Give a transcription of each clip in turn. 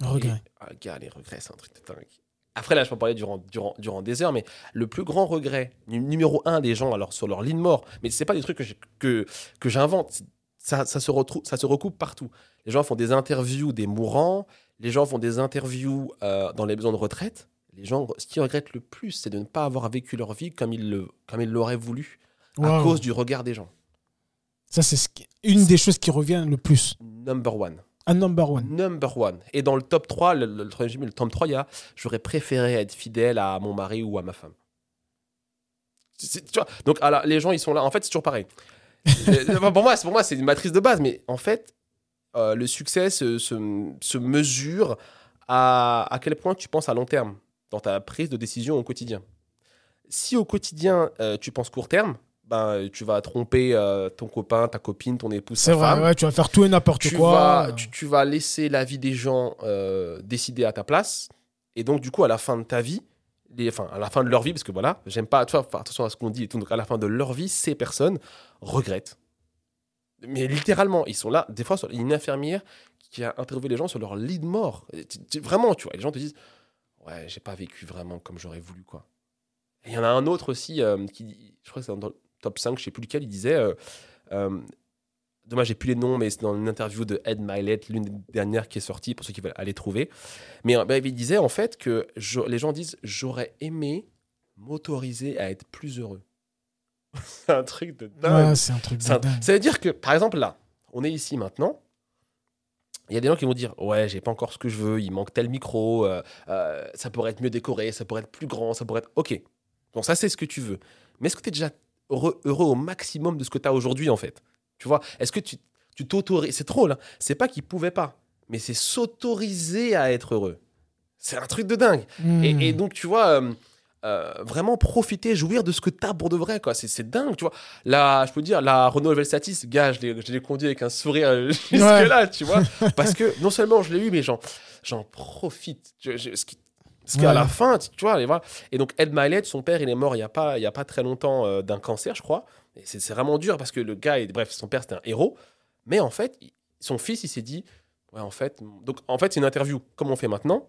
Regret. Et- ah, gars, les regrets, c'est un truc de dingue. Après, là, je peux en parler durant, durant, durant des heures, mais le plus grand regret, nu- numéro un des gens, alors sur leur lit de mort, mais c'est pas des trucs que que, que j'invente, ça, ça, se retrouve, ça se recoupe partout. Les gens font des interviews des mourants, les gens font des interviews euh, dans les maisons de retraite. Les gens, ce qu'ils regrettent le plus, c'est de ne pas avoir vécu leur vie comme ils le- comme ils l'auraient voulu, à cause du regard des gens. Ça, c'est ce qui- une des choses qui revient le plus. Number one. Un number one. Number one. Et dans le top 3, le, le, troisième- le top 3, il y a j'aurais préféré être fidèle à mon mari ou à ma femme. Tu vois, donc alors, les gens, ils sont là. En fait, c'est toujours pareil. Pour moi, pour moi, c'est une matrice de base. Mais en fait, euh, le succès se mesure à, à quel point tu penses à long terme dans ta prise de décision au quotidien. Si au quotidien, euh, tu penses court terme, ben, tu vas tromper euh, ton copain, ta copine, ton épouse, C'est ta vrai, femme ouais, tu vas faire tout et n'importe quoi. vas, tu, tu vas laisser la vie des gens euh, décider à ta place. Et donc, du coup, à la fin de ta vie, les, enfin, à la fin de leur vie, parce que voilà, j'aime pas, tu vois, attention à ce qu'on dit et tout. Donc, à la fin de leur vie, ces personnes regrettent. Mais littéralement, ils sont là. Des fois, il y a une infirmière qui a interviewé les gens sur leur lit de mort. Vraiment, tu vois, les gens te disent Ouais, j'ai pas vécu vraiment comme j'aurais voulu, quoi. Il y en a un autre aussi euh, qui, je crois que c'est dans top 5, je sais plus lequel, il disait euh, euh, Dommage, j'ai plus les noms, mais c'est dans une interview de Ed Milet, l'une des dernières qui est sortie, pour ceux qui veulent aller trouver. Mais euh, bah, il disait en fait que je- les gens disent J'aurais aimé m'autoriser à être plus heureux. c'est un truc de dingue. Ouais, c'est un truc de dingue. ça veut dire que, par exemple, là, on est ici maintenant. Il y a des gens qui vont dire Ouais, j'ai pas encore ce que je veux, il manque tel micro, euh, euh, ça pourrait être mieux décoré, ça pourrait être plus grand, ça pourrait être. Ok. Donc, ça, c'est ce que tu veux. Mais est-ce que tu es déjà heureux, heureux au maximum de ce que tu as aujourd'hui, en fait Tu vois Est-ce que tu tu t'autorises. C'est trop, là. C'est pas qu'ils pouvaient pas, mais c'est s'autoriser à être heureux. C'est un truc de dingue. Hmm. Et, et donc, tu vois, euh, euh, vraiment profiter, jouir de ce que t'as pour de vrai, quoi. C'est, c'est dingue, tu vois. Là, je peux dire, la Renault Velsatis, gars, je l'ai, conduit avec un sourire euh, jusque-là, tu vois. Parce que non seulement je l'ai eu, mais j'en, j'en profite. Je- je- ce qui- parce qu'à Ouais. la fin, tu tu vois, et, voilà. et donc Ed Milet, son père, il est mort il n'y a, pas- il y a pas très longtemps euh, d'un cancer, je crois. Et c'est, c'est vraiment dur parce que le gars, est- bref, son père, c'était un héros. Mais en fait, il- son fils, il s'est dit, ouais, en fait, donc en fait, c'est une interview, comme on fait maintenant.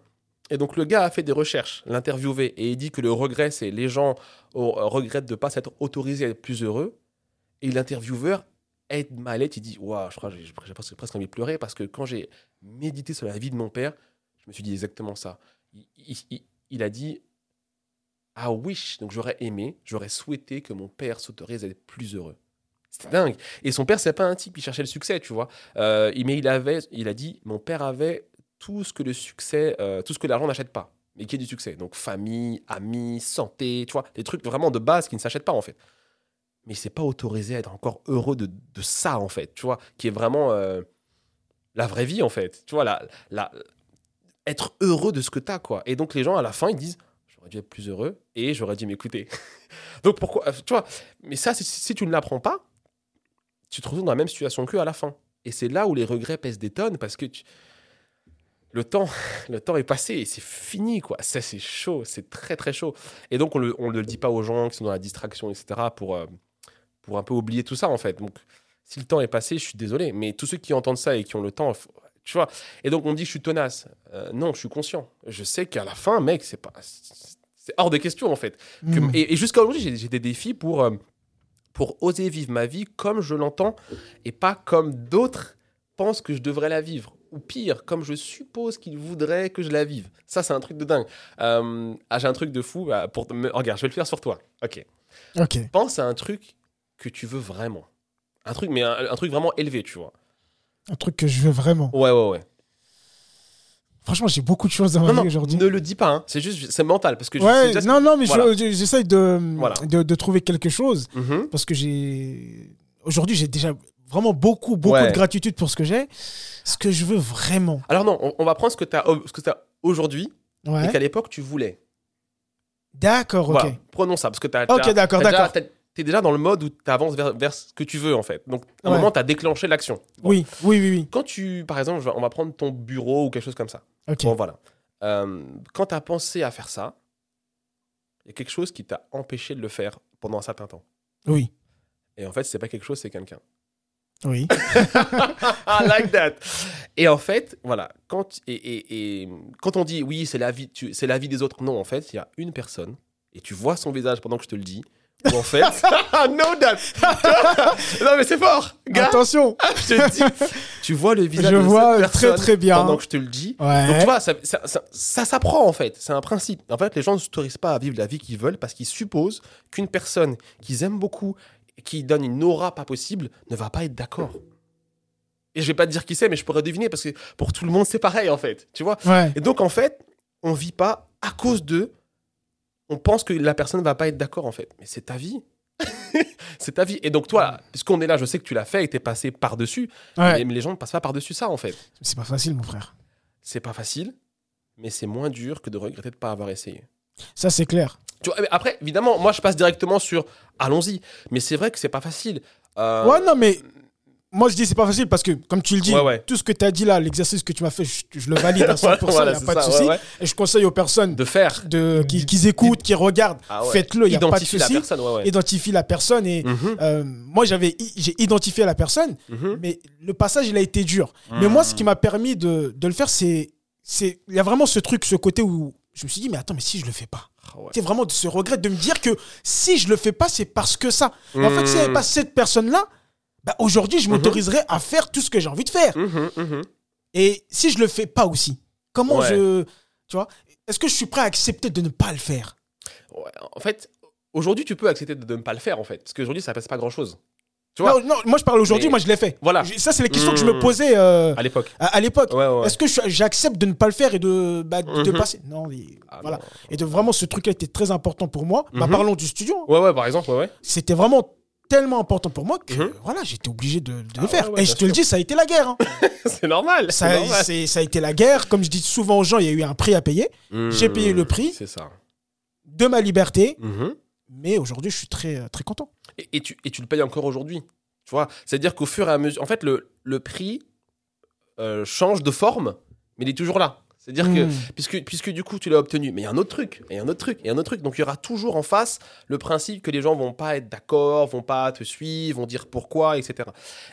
Et donc le gars a fait des recherches, l'interviewé, et il dit que le regret, c'est les gens euh, regrettent de ne pas s'être autorisés à être plus heureux. Et l'intervieweur, Ed Mallet, il dit, waouh, je crois que j'ai j'ai presque, presque envie de pleurer parce que quand j'ai médité sur la vie de mon père, je me suis dit exactement ça. Il, il- il- il a dit, ah wish, donc j'aurais aimé, j'aurais souhaité que mon père s'autorise à être plus heureux. C'était dingue. Et son père, c'est pas un type qui cherchait le succès, tu vois. Euh, mais il avait, il a dit, mon père avait tout ce que le succès, euh, tout ce que l'argent n'achète pas, mais qui est du succès. Donc famille, amis, santé, tu vois, des trucs vraiment de base qui ne s'achètent pas en fait. Mais il s'est pas autorisé à être encore heureux de, de ça en fait, tu vois, qui est vraiment euh, la vraie vie en fait. Tu vois, la, la, être heureux de ce que tu as quoi. Et donc les gens à la fin ils disent j'aurais dû être plus heureux et j'aurais dû m'écouter. donc pourquoi, euh, tu vois, mais ça si, tu ne l'apprends pas, tu te retrouves dans la même situation qu'eux à la fin. Et c'est là où les regrets pèsent des tonnes parce que le temps, le temps est passé et c'est fini, quoi. Ça, c'est chaud, c'est très, très chaud. Et donc, on le, on ne le dit pas aux gens qui sont dans la distraction, etc., pour, euh, pour un peu oublier tout ça, en fait. Donc, si le temps est passé, je suis désolé. Mais tous ceux qui entendent ça et qui ont le temps, tu vois. Et donc, on me dit que je suis tenace. Euh, non, je suis conscient. Je sais qu'à la fin, mec, c'est pas. C'est hors de question, en fait. Que- Hmm. et, et jusqu'à aujourd'hui, j'ai des défis pour, euh, pour oser vivre ma vie comme je l'entends et pas comme d'autres pensent que je devrais la vivre. Ou pire, comme je suppose qu'ils voudraient que je la vive. Ça, c'est un truc de dingue. Euh, ah, j'ai un truc de fou. bah, pour Regarde, je vais le faire sur toi. Ok. Ok. Pense à un truc que tu veux vraiment. Un truc, mais un, un truc vraiment élevé, tu vois. Un truc que je veux vraiment. Ouais, ouais, ouais. Franchement, j'ai beaucoup de choses dans ma Non, vie non, aujourd'hui. ne le dis pas. hein. C'est juste, c'est mental. Parce que je Ouais, non, non, mais je- Voilà. je- j'essaye de, Voilà. de, de trouver quelque chose Mhm. parce que j'ai. Aujourd'hui, j'ai déjà vraiment beaucoup, beaucoup Ouais. de gratitude pour ce que j'ai. Ce que je veux vraiment. Alors non, on, on va prendre ce que tu as, as aujourd'hui Ouais. et qu'à l'époque tu voulais. D'accord, ok. Voilà, prenons ça, parce que tu as, Ok, d'accord, d'accord. Tu es déjà dans le mode où tu avances vers, vers ce que tu veux, en fait. Donc, à un Ouais. moment, tu as déclenché l'action. Bon. Oui, oui, oui, oui. Quand tu, par exemple, on va prendre ton bureau ou quelque chose comme ça. Ok. Bon, voilà. Euh, quand tu as pensé à faire ça, il y a quelque chose qui t'a empêché de le faire pendant un certain temps. Oui. Et en fait, c'est pas quelque chose, c'est quelqu'un. Oui. I like that. Et en fait, voilà, quand, et, et- et quand on dit oui, c'est la, vie, c'est la vie des autres, non, en fait, il y a une personne, et tu vois son visage pendant que je te le dis, en fait, no that. non, mais c'est fort, gars, Attention. je te dis, tu vois le visage Je de vois cette très, très bien. pendant que je te le dis. Ouais. Donc tu vois, ça, ça, ça- ça s'apprend en fait, c'est un principe. En fait, les gens ne s'autorisent pas à vivre la vie qu'ils veulent parce qu'ils supposent qu'une personne qu'ils aiment beaucoup, qui donne une aura pas possible, ne va pas être d'accord. Et je vais pas te dire qui c'est, mais je pourrais deviner parce que pour tout le monde c'est pareil en fait, tu vois? Ouais. Et donc en fait, on vit pas à cause de. On pense que la personne va pas être d'accord en fait, mais c'est ta vie. c'est ta vie. Et donc toi, puisqu'on est là, je sais que tu l'as fait et t'es passé par dessus, Ouais. mais les gens ne passent pas par dessus ça en fait. C'est pas facile, mon frère. C'est pas facile, mais c'est moins dur que de regretter de pas avoir essayé. Ça, c'est clair. Tu vois, après, évidemment, moi je passe directement sur allons-y, mais c'est vrai que c'est pas facile. Euh, Ouais, non, mais moi, je dis c'est pas facile parce que, comme tu le dis, Ouais, ouais. tout ce que tu as dit là, l'exercice que tu m'as fait, je, je le valide à 100%, il Voilà, n'y a pas de souci. ouais. Et je conseille aux personnes De faire. de, qui, qui écoutent, qui regardent, Ah faites-le, il n'y a pas de Identifie la souci. personne. Identifie la personne. Et Mhm, euh, moi, j'avais, i- j'ai identifié la personne, mhm. mais le passage, il a été dur. Mais moi, ce qui m'a permis de, de le faire, c'est. c'est- Il y a vraiment ce truc, ce côté où je me suis dit, mais attends, mais si je le fais pas? Ah. C'est vraiment de ce regret de me dire que si je le fais pas, c'est parce que ça. En fait, s'il n'y avait Mhm. pas cette personne-là, bah, aujourd'hui, je m'autoriserais à faire tout ce que j'ai envie de faire. Mhm, mhm. Et si je le fais pas aussi, comment Ouais. je. Tu vois Est-ce que je suis prêt à accepter de ne pas le faire? Ouais, en fait, aujourd'hui, tu peux accepter de, ne pas le faire, en fait. Parce qu'aujourd'hui, ça passe pas grand-chose. Tu vois, non, non, moi je parle aujourd'hui, Mais- moi je l'ai fait. Voilà. Ça, c'est les questions que je me Mhm. posais euh, à l'époque. à, à l'époque. Ouais, ouais. Est-ce que j'accepte de ne pas le faire et de, bah, de Mhm. passer? Non, et Ah, voilà. non. Et de vraiment, ce truc-là était très important pour moi. Bah, Mhm. parlons du studio. hein. Ouais, ouais, par exemple, ouais, ouais. C'était vraiment tellement important pour moi que Mhm. voilà, j'étais obligé de, de Ah le faire. ouais, ouais, et je te le dis, ça a été la guerre. hein. c'est normal. ça, normal. ça a été la guerre. Comme je dis souvent aux gens, il y a eu un prix à payer j'ai payé le prix. Ça. de ma liberté. Mhm. Mais aujourd'hui, je suis très, euh, très content. Et, et tu, et tu le payes encore aujourd'hui. Tu vois? C'est-à-dire qu'au fur et à mesure. En fait, le, le prix euh, change de forme, mais il est toujours là. C'est-à-dire que, Mm. puisque, puisque du coup, tu l'as obtenu, mais il y a un autre truc, et un autre truc, et un autre truc. Donc, il y aura toujours en face le principe que les gens vont pas être d'accord, vont pas te suivre, vont dire pourquoi, etc.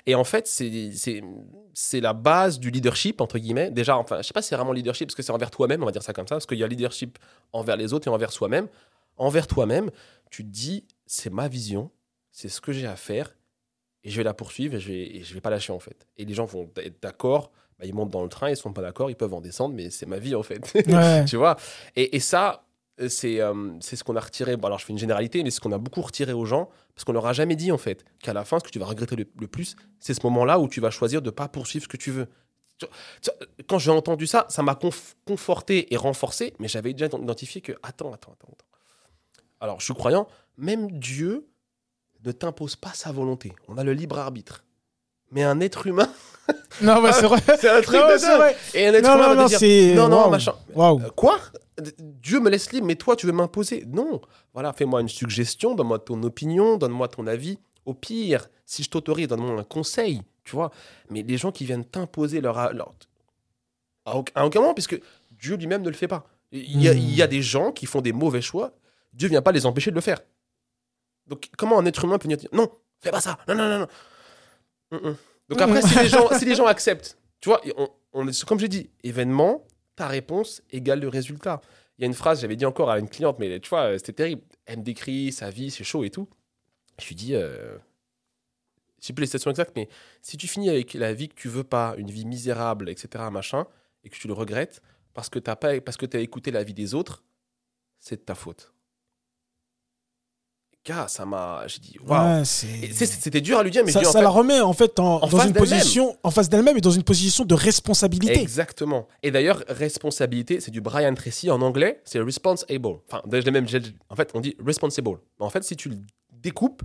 Et en fait, c'est, la base du leadership, entre guillemets. Déjà, enfin, je sais pas si c'est vraiment leadership, parce que c'est envers toi-même, on va dire ça comme ça, parce qu'il y a leadership envers les autres et envers soi-même. Envers toi-même, tu te dis, c'est ma vision, c'est ce que j'ai à faire, et je vais la poursuivre, et je vais, et je vais pas lâcher, en fait. Et les gens vont être d'accord, bah, ils montent dans le train, ils sont pas d'accord, ils peuvent en descendre, mais c'est ma vie, en fait. Ouais. tu vois? Et, et ça, euh, c'est euh, ce qu'on a retiré. Bon, alors, je fais une généralité, mais ce qu'on a beaucoup retiré aux gens, parce qu'on leur a jamais dit, en fait, qu'à la fin, ce que tu vas regretter le, le plus, c'est ce moment-là où tu vas choisir de pas poursuivre ce que tu veux. Tu- Quand j'ai entendu ça, ça m'a conf- conforté et renforcé, mais j'avais déjà identifié que, attends, attends, attends, attends. Alors, je suis croyant, même Dieu ne t'impose pas sa volonté. On a le libre arbitre. Mais un être humain, Non, ouais, c'est vrai. c'est un truc Non, de c'est dingue. vrai. Et un être Non, humain non, va non, te dire, non, non, waouh. machin. Waouh. Euh, Quoi? Dieu me laisse libre, mais toi, tu veux m'imposer? Non. Voilà, fais-moi une suggestion, donne-moi ton opinion, donne-moi ton avis. Au pire, si je t'autorise, donne-moi un conseil, tu vois. Mais les gens qui viennent t'imposer leur, leur- À, aucun, à aucun moment, puisque Dieu lui-même ne le fait pas. Il y, a, Hmm. il y a des gens qui font des mauvais choix, Dieu vient pas les empêcher de le faire. Donc, comment un être humain peut venir dire non, fais pas ça, non, non, non, non. Mm, mm. Donc, après, si les, gens, si les gens acceptent, tu vois, on, on est, comme j'ai dit, événement, ta réponse égale le résultat. Il y a une phrase, j'avais dit encore à une cliente, mais tu vois, c'était terrible. Elle me décrit sa vie, c'est chaud et tout. Je lui dis, euh, je sais plus les citations exactes, mais si tu finis avec la vie que tu veux pas, une vie misérable, etc., machin, et que tu le regrettes parce que t'as pas, parce que t'as écouté la vie des autres, c'est de ta faute. Gars, ça m'a, j'ai dit, waouh. Ouais, C'était dur à lui dire, mais ça, je dis, en ça fait, la remet en fait en, en dans face une position en face d'elle-même et dans une position de responsabilité. Exactement. Et d'ailleurs, responsabilité, c'est du Brian Tracy en anglais, c'est responsible. Enfin, même, en fait, on dit responsible. En fait, si tu le découpes,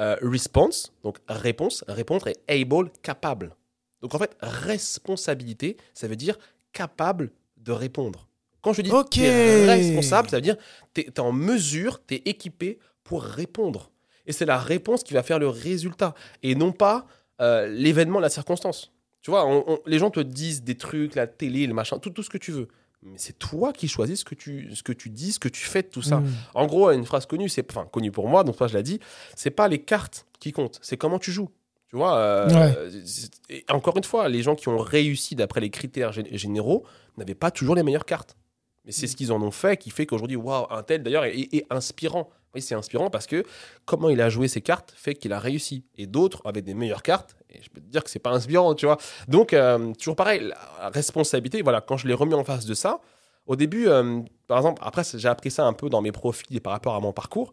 euh, response, donc réponse, répondre, et able, capable. Donc en fait, responsabilité, ça veut dire capable de répondre. Quand je dis t'es responsable, ça veut dire tu es, en mesure, tu es équipé pour répondre. Et c'est la réponse qui va faire le résultat. Et non pas euh, l'événement, la circonstance. Tu vois, on- on- les gens te disent des trucs, la télé, le machin, tout, tout ce que tu veux. Mais c'est toi qui choisis ce que tu, ce que tu dis, ce que tu fais de tout ça. Mm. En gros, une phrase connue, c'est enfin connue pour moi, donc toi je l'ai dit, c'est pas les cartes qui comptent, c'est comment tu joues. Tu vois, euh, Ouais. c'est- et encore une fois, les gens qui ont réussi d'après les critères gé- généraux n'avaient pas toujours les meilleures cartes. Mais c'est ce qu'ils en ont fait qui fait qu'aujourd'hui, waouh, un tel d'ailleurs est, est inspirant. Oui, c'est inspirant parce que comment il a joué ses cartes fait qu'il a réussi. Et d'autres avaient des meilleures cartes. Et je peux te dire que c'est pas inspirant, tu vois. Donc, euh, toujours pareil, la responsabilité, voilà, quand je l'ai remis en face de ça, au début, euh, par exemple, après, j'ai appris ça un peu dans mes profils et par rapport à mon parcours.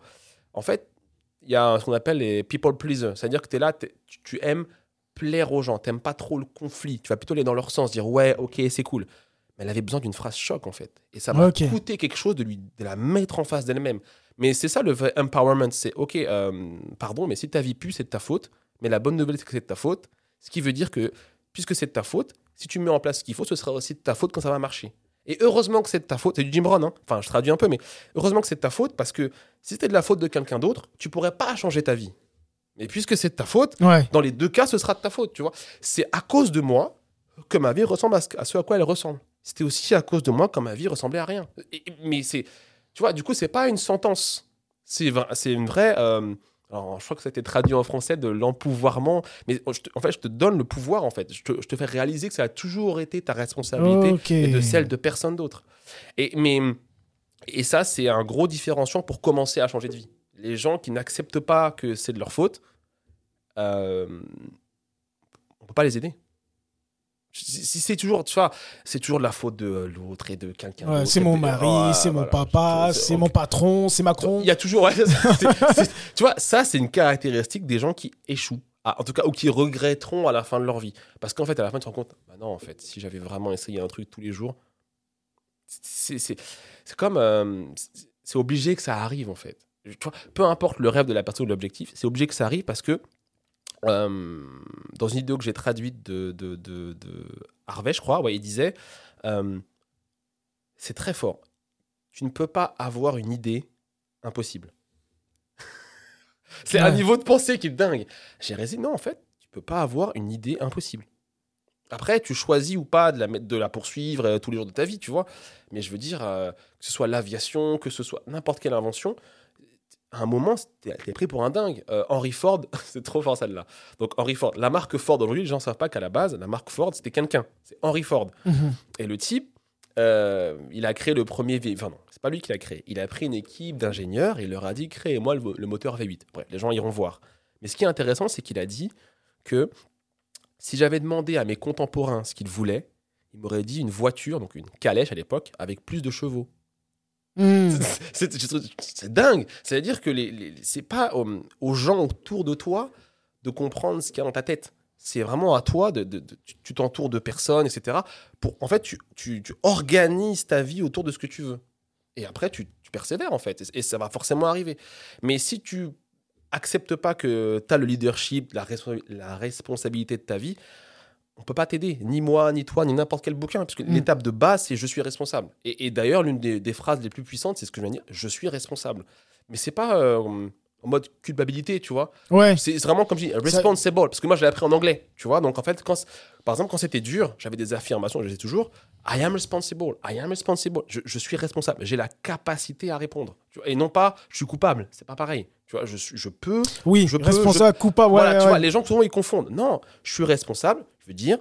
En fait, il y a ce qu'on appelle les people pleasers. C'est-à-dire que tu es là, tu aimes plaire aux gens, t'aimes pas trop le conflit. Tu vas plutôt aller dans leur sens, dire ouais, ok, c'est cool. Mais elle avait besoin d'une phrase choc, en fait. Et ça m'a Ok. coûté quelque chose de, lui, de la mettre en face d'elle-même. Mais c'est ça le vrai empowerment. C'est ok, euh, pardon, mais si ta vie pue, c'est de ta faute. Mais la bonne nouvelle, c'est que c'est de ta faute. Ce qui veut dire que, puisque c'est de ta faute, si tu mets en place ce qu'il faut, ce sera aussi de ta faute quand ça va marcher. Et heureusement que c'est de ta faute. C'est du Jim Brown, hein. Enfin, je traduis un peu, mais heureusement que c'est de ta faute parce que si c'était de la faute de quelqu'un d'autre, tu pourrais pas changer ta vie. Mais puisque c'est de ta faute, Ouais. dans les deux cas, ce sera de ta faute, tu vois. C'est à cause de moi que ma vie ressemble à ce, à ce à quoi elle ressemble. C'était aussi à cause de moi que ma vie ressemblait à rien. Et- mais c'est, tu vois, du coup, c'est pas une sentence. C'est, c'est une vraie. euh, alors, je crois que ça a été traduit en français de l'empouvoirment. Mais je te- en fait, je te donne le pouvoir, en fait. Je te, je te fais réaliser que ça a toujours été ta responsabilité et de celle de personne d'autre. Et, mais, et ça, c'est un gros différenciant pour commencer à changer de vie. Les gens qui n'acceptent pas que c'est de leur faute, euh, on peut pas les aider. C'est toujours, tu vois, c'est toujours de la faute de l'autre et de quelqu'un Ouais, d'autre. c'est mon mari, c'est mon papa, C'est- mon patron, c'est Macron. Il y a toujours. ouais, tu vois, ça, c'est une caractéristique des gens qui échouent. Ah, en tout cas, ou qui regretteront à la fin de leur vie. Parce qu'en fait, à la fin, tu te rends compte, bah non, en fait, si j'avais vraiment essayé un truc tous les jours, c'est comme. euh, c'est- c'est obligé que ça arrive, en fait. Tu vois, peu importe le rêve de la personne ou l'objectif, c'est obligé que ça arrive parce que. Euh, dans une vidéo que j'ai traduite de, de, de, de Harvey, je crois, ouais, il disait euh, c'est très fort. Tu ne peux pas avoir une idée impossible. c'est un niveau de pensée qui est dingue. J'ai résisté. Non, en fait, tu peux pas avoir une idée impossible. Après, tu choisis ou pas de la, mettre- de la poursuivre euh, tous les jours de ta vie, tu vois. Mais je veux dire, que ce soit l'aviation, que ce soit n'importe quelle invention, à un moment, t'es pris pour un dingue. Euh, Henry Ford, c'est trop fort celle-là. Donc Henry Ford, la marque Ford, aujourd'hui, les gens ne savent pas qu'à la base, la marque Ford, c'était quelqu'un. C'est Henry Ford. Mhm. Et le type, euh, il a créé le premier V8. Enfin, non, c'est pas lui qui l'a créé. Il a pris une équipe d'ingénieurs et il leur a dit créez-moi le, le moteur V8. Bref, les gens iront voir. Mais ce qui est intéressant, c'est qu'il a dit que si j'avais demandé à mes contemporains ce qu'ils voulaient, ils m'auraient dit une voiture, donc une calèche à l'époque, avec plus de chevaux. Mhm. C'est dingue. C'est-à-dire que les, les- c'est pas aux, aux gens autour de toi de comprendre ce qu'il y a dans ta tête. C'est vraiment à toi de, tu- t'entoures de personnes, etc. Pour, en fait, tu, tu- organises ta vie autour de ce que tu veux. Et après, tu, persévères, en fait. Et, ça va forcément arriver. Mais si tu acceptes pas que tu as le leadership, la, la responsabilité de ta vie, on peut pas t'aider. Ni moi, ni toi, ni n'importe quel bouquin. Parce que Mm. l'étape de base, c'est je suis responsable. Et, et d'ailleurs, l'une des, des phrases les plus puissantes, c'est ce que je viens de dire je suis responsable. Mais c'est pas euh, en mode culpabilité, tu vois. Ouais. C'est vraiment comme je dis, responsible. Parce que moi, je l'ai appris en anglais, tu vois. Donc, en fait, quand, par exemple, quand c'était dur, j'avais des affirmations, je les ai toujours. I am responsible. I am responsible. Je, je suis responsable. J'ai la capacité à répondre. tu vois. Et non pas, je suis coupable. C'est pas pareil. Tu vois, je, je peux. Oui, Je peux- responsable, coupable. Ouais, voilà, tu ouais. vois, les gens, souvent, ils confondent. Non, je suis responsable. Dire,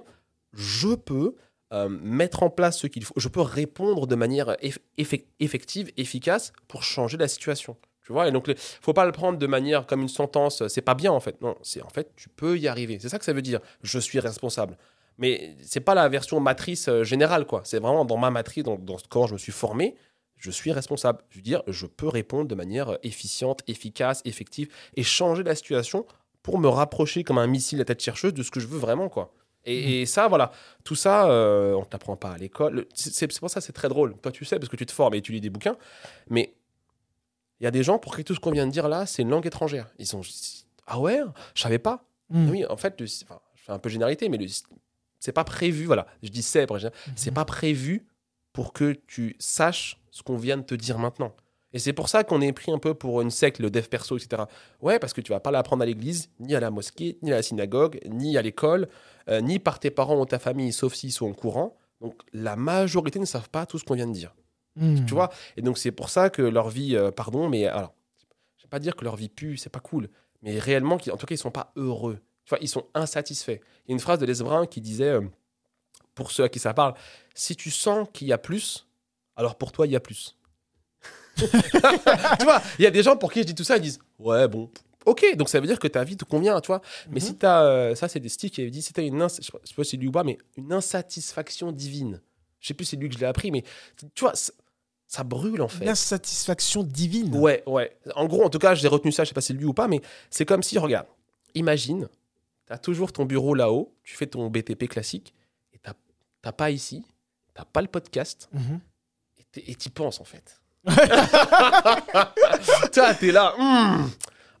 je peux euh, mettre en place ce qu'il faut. Je peux répondre de manière eff- effec- effective, efficace pour changer la situation. Tu vois, et donc, il faut pas le prendre de manière comme une sentence, c'est pas bien en fait. Non, c'est en fait, tu peux y arriver. C'est ça que ça veut dire, je suis responsable. Mais c'est pas la version matrice euh, générale, quoi. C'est vraiment dans ma matrice, dans, dans quand je me suis formé, je suis responsable. Je veux dire, je peux répondre de manière euh, efficiente, efficace, effective et changer la situation pour me rapprocher comme un missile à tête chercheuse de ce que je veux vraiment, quoi. Et, et ça, voilà, tout ça, euh, on t'apprend pas à l'école. Le- C'est pour ça que c'est très drôle. Toi, tu sais, parce que tu te formes et tu lis des bouquins. Mais il y a des gens pour qui tout ce qu'on vient de dire là, c'est une langue étrangère. Ils sont ah ouais, je savais pas. Mhm. Oui, en fait, le- enfin, je fais un peu généralité, mais c'est pas prévu. Voilà, je dis c'est, après, c'est pas prévu pour que tu saches ce qu'on vient de te dire maintenant. Et c'est pour ça qu'on est pris un peu pour une secte, le dev perso, etc. Ouais, parce que tu vas pas l'apprendre à l'église, ni à la mosquée, ni à la synagogue, ni à l'école, euh, ni par tes parents ou ta famille, sauf s'ils sont au courant. Donc la majorité ne savent pas tout ce qu'on vient de dire. Mhm. Tu vois? Et donc, c'est pour ça que leur vie, euh, pardon, mais alors, je vais pas dire que leur vie pue, c'est pas cool, mais réellement, en tout cas, ils sont pas heureux. Tu vois, ils sont insatisfaits. Il y a une phrase de Les Brun qui disait, euh, pour ceux à qui ça parle, si tu sens qu'il y a plus, alors pour toi, il y a plus. Tu vois, il y a des gens pour qui je dis tout ça, ils disent, ouais, bon, ok, donc ça veut dire que ta vie te convient, tu vois. Mais Mhm. si tu as, ça c'est des sticks qui avaient dit, si tu as une, je sais pas si c'est lui ou pas, mais une insatisfaction divine. Je sais plus si c'est lui que je l'ai appris, mais tu vois, ça, brûle en fait. L'insatisfaction divine. Ouais, ouais. En gros, en tout cas, j'ai retenu ça, je sais pas si c'est lui ou pas, mais c'est comme si, regarde, imagine, tu as toujours ton bureau là-haut, tu fais ton BTP classique, et t'as t'as pas ici, t'as pas le podcast, et t'es- et t'y penses en fait. Toi, t'es là, hum,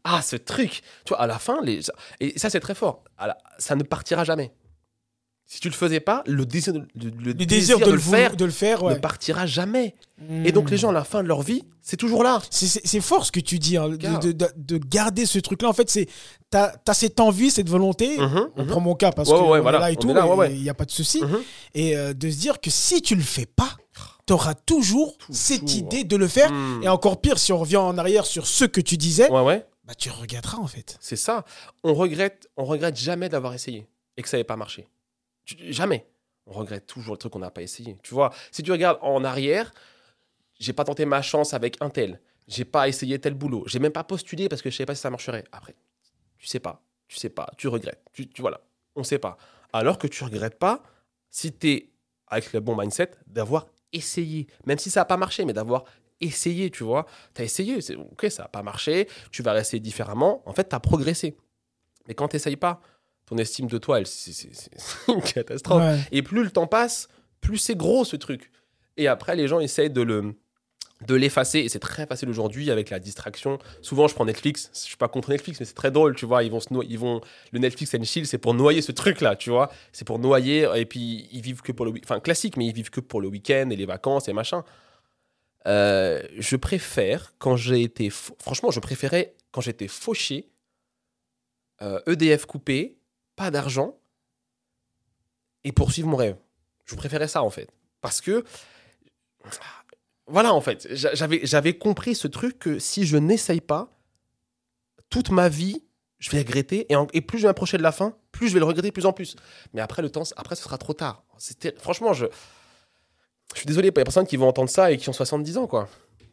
ah, ce truc. Tu vois, à la fin, les... et ça, c'est très fort, la- ça ne partira jamais. Si tu le faisais pas, le désir de, le, le Le désir, de, le le faire de le faire, ouais. ne partira jamais. Et donc, les gens, à la fin de leur vie, c'est toujours là. C'est- fort ce que tu dis, hein, de, garder ce truc-là. En fait, c'est t'as as cette envie, cette volonté. Mhm, On mhm. prend mon cas parce Ouais, que ouais, on est voilà, là et on tout, ouais, il n'y a pas de souci. Mhm. Et euh, de se dire que si tu le fais pas, tu auras toujours, cette idée de le faire. Mhm. Et encore pire, si on revient en arrière sur ce que tu disais, Ouais, ouais. bah, tu regretteras en fait. C'est ça. On regrette, on regrette jamais d'avoir essayé et que ça n'avait pas marché. Jamais. On regrette toujours le truc qu'on n'a pas essayé. Tu vois, si tu regardes en arrière, j'ai pas tenté ma chance avec un tel. J'ai pas essayé tel boulot. J'ai même pas postulé parce que je savais pas si ça marcherait. Après, tu sais pas. Tu sais pas. Tu regrettes. Tu, tu voilà. On sait pas. Alors que tu regrettes pas si tu es avec le bon mindset d'avoir essayé. Même si ça n'a pas marché, mais d'avoir essayé, tu vois. Tu as essayé. c'est Ok, ça n'a pas marché. Tu vas essayer différemment. En fait, tu as progressé. Mais quand tu n'essayes pas, ton estime de toi, elle, c'est, c'est- c'est- c'est une catastrophe. Ouais. Et plus le temps passe, plus c'est gros ce truc. Et après, les gens essayent de le de l'effacer et c'est très facile aujourd'hui avec la distraction. Souvent, je prends Netflix. Je suis pas contre Netflix, mais c'est très drôle, tu vois. Ils vont ils vont le Netflix and chill, c'est pour noyer ce truc-là, tu vois. C'est pour noyer et puis ils vivent que pour le enfin classique, mais ils vivent que pour le week-end et les vacances et machin. Euh, je préfère quand j'ai été franchement, je préférais quand j'étais fauché, euh, EDF coupé, pas d'argent et poursuivre mon rêve. Je préférais ça en fait. Parce que, voilà en fait, j'a- j'avais, j'avais compris ce truc que si je n'essaye pas, toute ma vie, je vais regretter. Et, en- et plus je vais m'approcher de la fin, plus je vais le regretter de plus en plus. Mais après, le temps, après ce sera trop tard. C'était, franchement, je, je suis désolé pour les personnes qui vont entendre ça et qui ont 70 ans, quoi.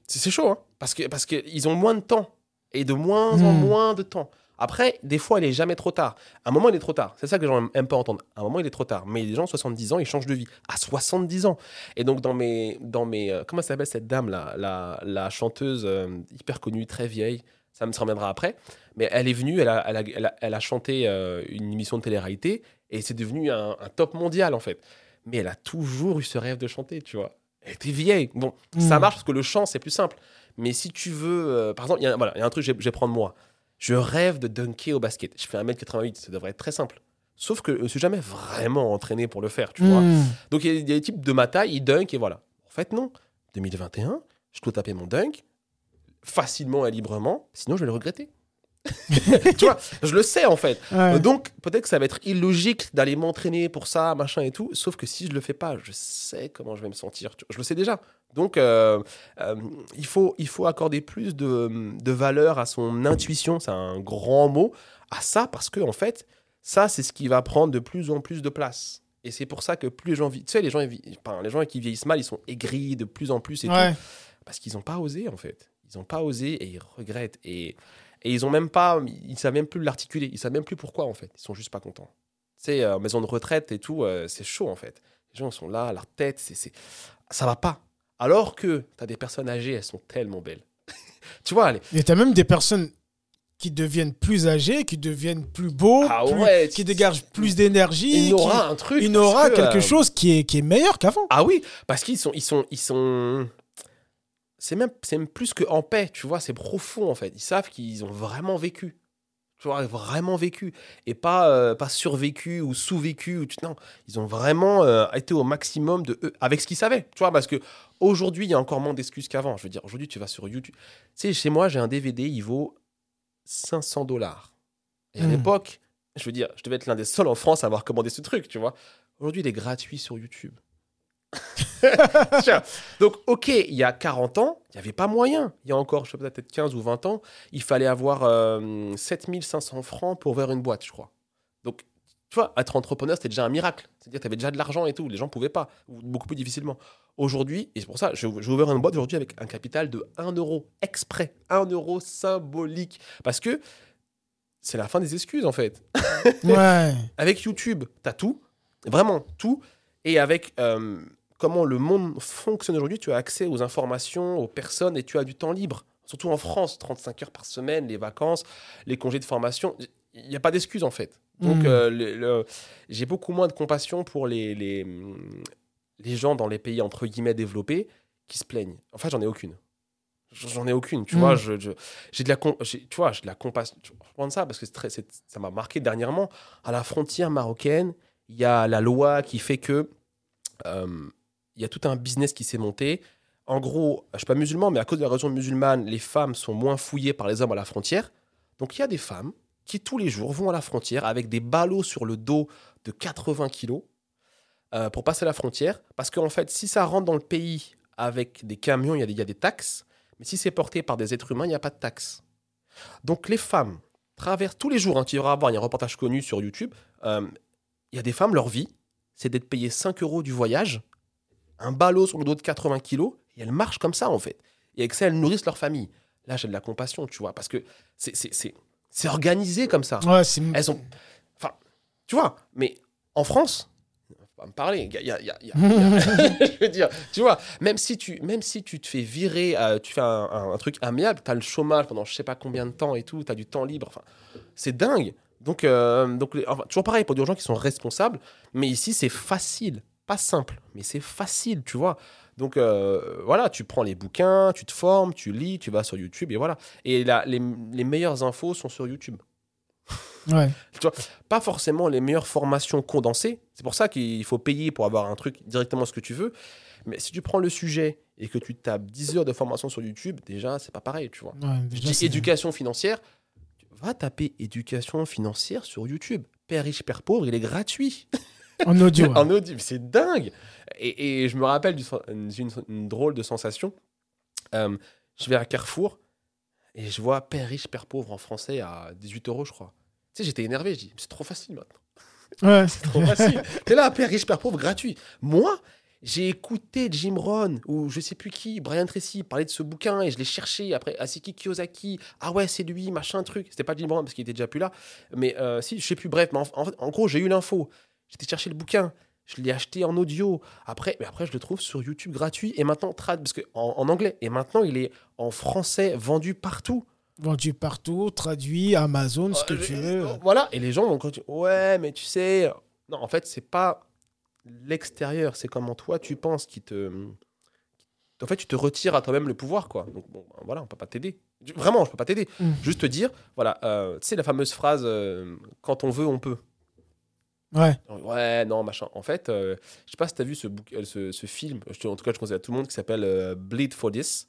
C'est, c'est chaud, hein. Parce, que, parce qu'ils ont moins de temps. Et de moins en Hmm. moins de temps. Après, des fois, il est jamais trop tard. À un moment, il est trop tard. C'est ça que les gens aiment pas entendre. À un moment, il est trop tard. Mais les gens, 70 ans, ils changent de vie. À 70 ans. Et donc, dans mes. Dans mes euh, comment s'appelle cette dame-là la, la chanteuse euh, hyper connue, très vieille. Ça me reviendra après. Mais elle est venue, elle a, elle a, elle a, elle a chanté euh, une émission de télé-réalité. Et c'est devenu un, un top mondial, en fait. Mais elle a toujours eu ce rêve de chanter, tu vois. Elle était vieille. Bon, ça Mm. marche parce que le chant, c'est plus simple. Mais si tu veux. euh, par exemple, il y, a- voilà, il y a un truc que je vais- je vais prendre moi. Je rêve de dunker au basket. Je fais 1m88, ça devrait être très simple. Sauf que je ne suis jamais vraiment entraîné pour le faire, tu vois. Mm. Donc il y, a- des types de ma taille, ils dunk et voilà. En fait, non. 2021, je dois taper mon dunk facilement et librement, sinon je vais le regretter. tu vois, je le sais en fait. Ouais. Donc peut-être que ça va être illogique d'aller m'entraîner pour ça, machin et tout. Sauf que si je le fais pas, je sais comment je vais me sentir. Je le sais déjà. Donc euh, euh, il, faut, il faut accorder plus de, de valeur à son intuition, c'est un grand mot, à ça parce que en fait, ça c'est ce qui va prendre de plus en plus de place. Et c'est pour ça que plus les gens vivent, tu sais, les gens, enfin, les gens qui vieillissent mal, ils sont aigris de plus en plus et Ouais. tout, parce qu'ils n'ont pas osé en fait. Ils n'ont pas osé et ils regrettent. Et, et ils ont même pas, ils savent même plus l'articuler. Ils savent même plus pourquoi en fait. Ils sont juste pas contents. Tu sais, euh, maison de retraite et tout, euh, c'est chaud en fait. Les gens sont là, leur tête, c'est, c'est... ça va pas. Alors que tu as des personnes âgées, elles sont tellement belles. tu vois, allez. Et t'as même des personnes qui deviennent plus âgées, qui deviennent plus beaux, Ah plus- ouais, qui dégagent plus d'énergie, Il aura un truc. il aura que, quelque euh, chose qui est, qui est meilleur qu'avant. Ah oui, parce qu'ils sont, ils sont, ils sont. C'est même, c'est même plus que en paix, tu vois, c'est profond en fait. Ils savent qu'ils ont vraiment vécu, tu vois, vraiment vécu et pas, euh, pas survécu ou sous-vécu. Ou tu... Non, ils ont vraiment euh, été au maximum de eux avec ce qu'ils savaient, tu vois, parce que aujourd'hui il y a encore moins d'excuses qu'avant. Je veux dire, aujourd'hui tu vas sur YouTube, tu sais, chez moi j'ai un DVD, il vaut 500 dollars. Et à Hmm. l'époque, je veux dire, je devais être l'un des seuls en France à avoir commandé ce truc, tu vois. Aujourd'hui, il est gratuit sur YouTube. Donc, ok, il y a 40 ans, il n'y avait pas moyen. Il y a encore, je sais pas, peut-être 15 ou 20 ans, il fallait avoir euh, 7500 francs pour ouvrir une boîte, je crois. Donc, tu vois, être entrepreneur, c'était déjà un miracle. C'est-à-dire que tu avais déjà de l'argent et tout. Les gens ne pouvaient pas, ou beaucoup plus difficilement. Aujourd'hui, et c'est pour ça, j'ai ouvert une boîte aujourd'hui avec un capital de 1 euro exprès. 1 euro symbolique. Parce que c'est la fin des excuses, en fait. Ouais. Avec YouTube, tu as tout, vraiment tout. Et avec euh, comment le monde fonctionne aujourd'hui, tu as accès aux informations, aux personnes et tu as du temps libre. Surtout en France, 35 heures par semaine, les vacances, les congés de formation. Il n'y a pas d'excuses en fait. Donc Mhm. euh, le- le- j'ai beaucoup moins de compassion pour les, les, les gens dans les pays entre guillemets développés qui se plaignent. En fait, j'en ai aucune. J'en ai aucune, tu Mhm. vois. je- je- J'ai de la, com- j'ai- tu vois, j'ai de la compassion. Je prends ça parce que c'est très- c'est- ça m'a marqué dernièrement. À la frontière marocaine, il y a la loi qui fait que euh, il y a tout un business qui s'est monté. En gros, je suis pas musulman, mais à cause de la religion musulmane, les femmes sont moins fouillées par les hommes à la frontière. Donc il y a des femmes qui tous les jours vont à la frontière avec des ballots sur le dos de 80 kilos euh, pour passer la frontière. Parce qu'en fait, si ça rentre dans le pays avec des camions, il y a des, taxes. Mais si c'est porté par des êtres humains, il n'y a pas de taxes. Donc les femmes traversent tous les jours, hein, tu vas voir, il y a un reportage connu sur YouTube, euh, il y a des femmes, leur vie, c'est d'être payé 5 euros du voyage, un ballot sur le dos de 80 kilos, et elles marchent comme ça en fait. Et avec ça, elles nourrissent leur famille. Là, j'ai de la compassion, tu vois, parce que c'est- c'est c'est- c'est organisé comme ça. Ouais, c'est. Elles ont. Enfin, tu vois, mais en France, on va me parler. il y a- y a- y a- je veux dire, tu vois, même si tu, même si tu te fais virer, euh, tu fais un, un- un truc amiable, tu as le chômage pendant je sais pas combien de temps et tout, tu as du temps libre. Enfin, c'est dingue. Donc, euh, donc enfin, toujours pareil pour des gens qui sont responsables, mais ici, c'est facile. Pas simple, mais c'est facile, tu vois. Donc euh, voilà, tu prends les bouquins, tu te formes, tu lis, tu vas sur YouTube et voilà. Et là, les, les meilleures infos sont sur YouTube Ouais. pas forcément les meilleures formations condensées. C'est pour ça qu'il faut payer pour avoir un truc directement ce que tu veux. Mais si tu prends le sujet et que tu tapes 10 heures de formation sur YouTube, déjà, c'est pas pareil, tu vois. Ouais, déjà, dis c'est- éducation financière, va taper éducation financière sur YouTube. Père riche, père pauvre, il est gratuit. En audio. en audio, c'est dingue. Et, et je me rappelle d'une une, une drôle de sensation. Euh, je vais à Carrefour et je vois Père riche, père pauvre en français à 18 euros, je crois. Tu sais, j'étais énervé. Je dis, c'est trop facile maintenant. Ouais. Trop facile. T'es là, Père riche, Père pauvre, gratuit. Moi, j'ai écouté Jim Rohn ou je sais plus qui, Brian Tracy, parler de ce bouquin et je l'ai cherché. Après, Asiki Kiyosaki, ah ouais, c'est lui, machin, truc. C'était pas Jim Rohn parce qu'il était déjà plus là. Mais euh, si, je sais plus, bref. Mais en, en gros, j'ai eu l'info. J'étais chercher le bouquin. Je l'ai acheté en audio. Après, mais après, je le trouve sur YouTube gratuit et maintenant trad parce que en, en anglais. Et maintenant, il est en français vendu partout. Vendu partout, traduit, Amazon, ce que Euh, tu euh, veux. Voilà, et les gens vont continuer. Ouais, mais tu sais. Non, en fait, c'est pas l'extérieur, c'est comment toi tu penses qui te. En fait, tu te retires à toi-même le pouvoir, quoi. Donc, bon, ben, voilà, on peut pas t'aider. Vraiment, je peux pas t'aider. Mm. Juste te dire, voilà, euh, tu sais, la fameuse phrase euh, quand on veut, on peut. Ouais. Ouais, non, machin. En fait, euh, je sais pas si tu as vu ce, euh, ce, ce film, en tout cas, je conseille à tout le monde, qui s'appelle euh, Bleed for This.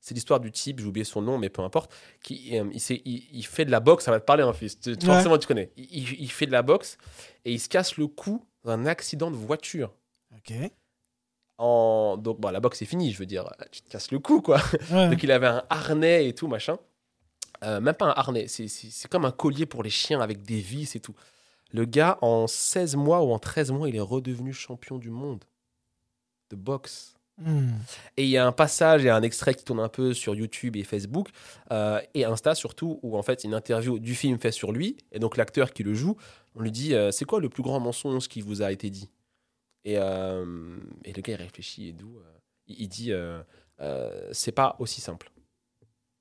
C'est l'histoire du type, j'ai oublié son nom, mais peu importe, qui euh, il, s'est- il- il fait de la boxe, ça va te parler, un fils. Tu- Ouais. Forcément, tu connais. Il, fait de la boxe et il se casse le cou dans un accident de voiture. Ok. En... Donc, bon, la boxe, c'est fini, je veux dire, tu te casses le cou, quoi. Ouais. Donc il avait un harnais et tout, machin. Euh, même pas un harnais, c'est comme un collier pour les chiens avec des vis et tout. Le gars, en 16 mois ou en 13 mois, il est redevenu champion du monde de boxe. Hmm. Et il y a un passage et un extrait qui tourne un peu sur YouTube et Facebook euh, et Insta surtout, où en fait une interview du film fait sur lui. Et donc l'acteur qui le joue, on lui dit euh, C'est quoi le plus grand mensonge qui vous a été dit? Et, euh, et le gars il réfléchit et d'où il, il dit C'est pas aussi simple.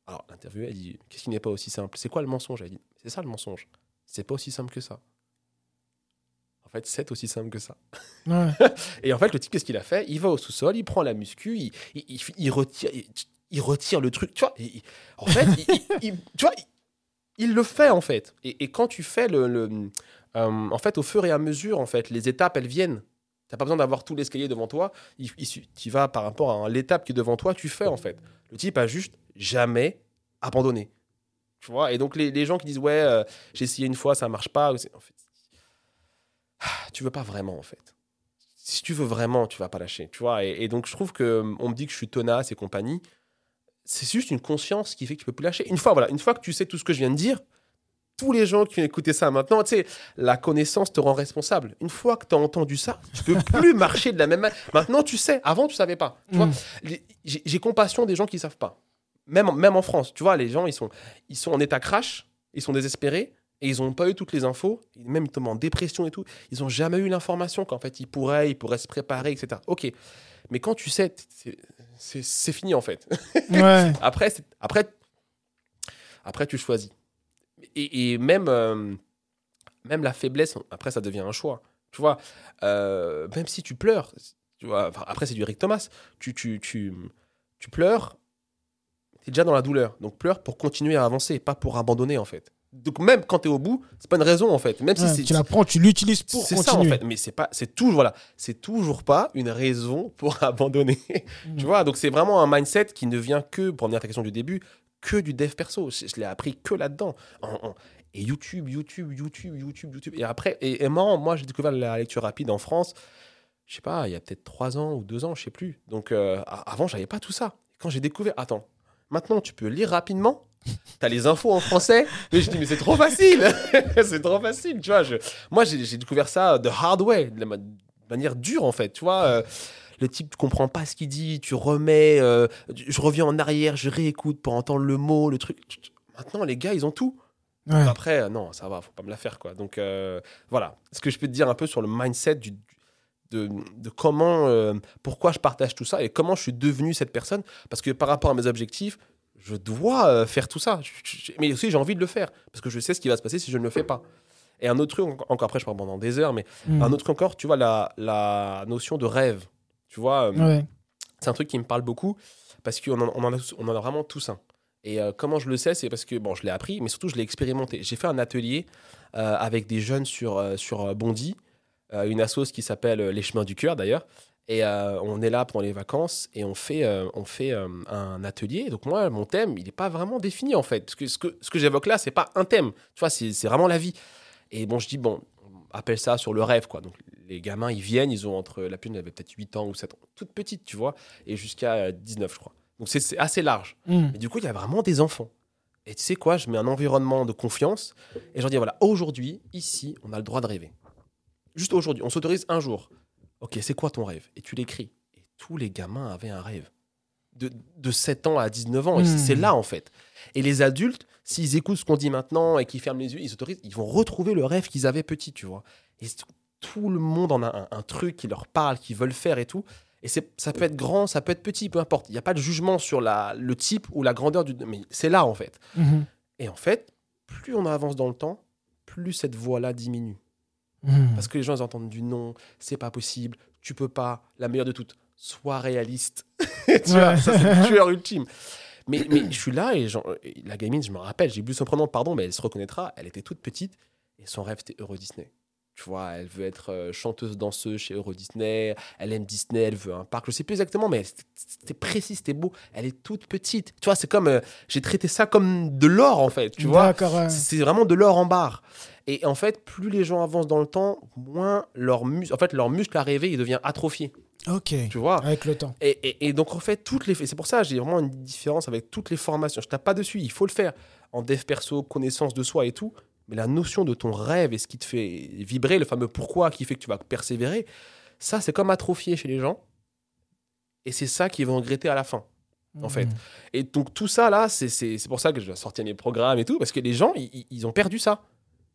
Alors l'interview elle dit Qu'est-ce qui n'est pas aussi simple? C'est quoi le mensonge? Elle dit C'est ça le mensonge. C'est pas aussi simple que ça. Fait, c'est aussi simple que ça. Ouais. Et en fait, le type, qu'est-ce qu'il a fait? Il va au sous-sol, il prend la muscu, il, il, retire, il, il retire le truc. Tu vois, en fait, tu vois, il, le fait en fait. Et, et quand tu fais le, le- euh, en fait, au fur et à mesure, en fait, les étapes, elles viennent. T'as pas besoin d'avoir tout l'escalier devant toi. Tu vas par rapport à l'étape qui est devant toi, tu fais en fait. Le type a juste jamais abandonné. Tu vois? Et donc les, les gens qui disent ouais, euh, j'ai essayé une fois, ça marche pas. c'est- En fait, tu veux pas vraiment en fait si tu veux vraiment, tu vas pas lâcher, tu vois. Et, et donc, je trouve que euh, on me dit que je suis tenace et compagnie. C'est juste une conscience qui fait que tu peux plus lâcher. Une fois, voilà, une fois que tu sais tout ce que je viens de dire, tous les gens qui ont écouté ça maintenant, tu sais, la connaissance te rend responsable. Une fois que tu as entendu ça, tu peux plus marcher de la même manière. Maintenant, tu sais. Avant, tu savais pas. Tu vois, Mm. J'ai compassion des gens qui savent pas. Même, même en France, tu vois, les gens, ils sont, ils sont en état crash, ils sont désespérés, et ils n'ont pas eu toutes les infos, même ils tombent en dépression et tout. Ils n'ont jamais eu l'information qu'en fait, ils pourraient, ils pourraient se préparer, etc. Ok. Mais quand tu sais, c'est- fini, en fait. Ouais. Après, après, après, tu choisis. Et, et même, euh, même la faiblesse, après, ça devient un choix. Tu vois, euh, même si tu pleures, tu vois, enfin, après, c'est du Rick Thomas, tu, tu, tu, tu pleures, tu es déjà dans la douleur. Donc, pleure pour continuer à avancer, pas pour abandonner, en fait. Donc, même quand tu es au bout, c'est pas une raison, en fait. Même si Ouais, c'est tu la prends, tu l'utilises pour c'est continuer. ça en fait, mais c'est pas, c'est toujours voilà, c'est toujours pas une raison pour abandonner. Mm. tu vois, donc c'est vraiment un mindset qui ne vient que, pour revenir à ta question du début, que du dev perso. Je, je l'ai appris que là-dedans. Et YouTube, YouTube, YouTube, YouTube, YouTube. Et après, et, et marrant, moi j'ai découvert la lecture rapide en France. Je sais pas, il y a peut-être trois ans ou deux ans, je sais plus. Donc euh, avant, j'avais pas tout ça. Quand j'ai découvert, attends, maintenant tu peux lire rapidement. T'as les infos en français, mais je dis mais c'est trop facile, c'est trop facile, tu vois. Je, moi j'ai découvert ça de hard way, de la ma- manière dure en fait, tu vois. euh, le type ne comprend pas ce qu'il dit, tu remets, euh, je reviens en arrière, je réécoute pour entendre le mot, le truc. Maintenant les gars ils ont tout. Ouais. Après euh, non ça va, faut pas me la faire quoi. Donc euh, voilà, ce que je peux te dire un peu sur le mindset du, de, de comment, euh, pourquoi je partage tout ça et comment je suis devenu cette personne. Parce que par rapport à mes objectifs, je dois euh, faire tout ça. Je- je- mais aussi, j'ai envie de le faire. Parce que je sais ce qui va se passer si je ne le fais pas. Et un autre truc, en- encore après, je parle pendant des heures, mais Mm. un autre truc encore, tu vois, la, la notion de rêve. Tu vois, euh, Ouais. c'est un truc qui me parle beaucoup parce qu'on en, on en, a, on en a vraiment tous un. Et euh, comment je le sais, c'est parce que bon, je l'ai appris, mais surtout je l'ai expérimenté. J'ai fait un atelier euh, avec des jeunes sur, euh, sur Bondy, une assoce qui s'appelle Les Chemins du Cœur d'ailleurs. Et euh, on est là pendant les vacances et on fait, euh, on fait euh, un atelier. Donc moi, mon thème, il n'est pas vraiment défini en fait. Parce que ce que, ce que j'évoque là, c'est pas un thème. Tu vois, c'est vraiment la vie. Et bon, je dis, bon, on appelle ça sur le rêve, quoi. Donc les gamins, ils viennent, ils ont entre, la elle avait peut-être 8 ans ou 7 ans, toute petite, tu vois, et jusqu'à euh, 19, je crois. Donc c'est- assez large. Mm. Mais du coup, il y a vraiment des enfants. Et tu sais quoi, je mets un environnement de confiance et je leur dis voilà, aujourd'hui, ici, on a le droit de rêver. Juste aujourd'hui, on s'autorise un jour. Ok, c'est quoi ton rêve? Et tu l'écris. Et tous les gamins avaient un rêve. De, de 7 ans à 19 ans. Et Hmm. c'est là, en fait. Et les adultes, s'ils écoutent ce qu'on dit maintenant et qu'ils ferment les yeux, ils s'autorisent, ils vont retrouver le rêve qu'ils avaient petit, tu vois. Et c'est- tout le monde en a un, un truc qui leur parle, qu'ils veulent faire et tout. Et c'est- ça peut être grand, ça peut être petit, peu importe. Il n'y a pas de jugement sur la, le type ou la grandeur du. Mais c'est là, en fait. Mhm. Et en fait, plus on avance dans le temps, plus cette voix-là diminue. Mm. Parce que les gens ils entendent du non, c'est pas possible, tu peux pas, la meilleure de toutes, sois réaliste. tu vois, Ouais. ça c'est le tueur ultime. Mais, mais je suis là et, genre, et la gamine, je me rappelle, j'ai oublié son prénom, pardon, mais elle se reconnaîtra, elle était toute petite et son rêve c'était Euro Disney. Tu vois, elle veut être euh, chanteuse danseuse chez Euro Disney, elle aime Disney, elle veut un parc, je sais plus exactement, mais c'était- précis, c'était beau. Elle est toute petite. Tu vois, c'est comme, euh, j'ai traité ça comme de l'or en fait, tu vois. Ouais. C'est vraiment de l'or en barre. Et en fait, plus les gens avancent dans le temps, moins leur, mus en fait, leur muscle à rêver il devient atrophié. Ok. Tu vois Avec le temps. et, et- et donc, en fait, toutes les. C'est pour ça que j'ai vraiment une différence avec toutes les formations. Je tape pas dessus, il faut le faire. En dev perso, connaissance de soi et tout. Mais la notion de ton rêve et ce qui te fait vibrer, le fameux pourquoi qui fait que tu vas persévérer, ça, c'est comme atrophié chez les gens. Et c'est ça qu'ils vont regretter à la fin. En fait. Mm. Et donc tout ça là, c'est- c'est c'est pour ça que je dois sortir mes programmes et tout, parce que les gens, ils, ils- ont perdu ça.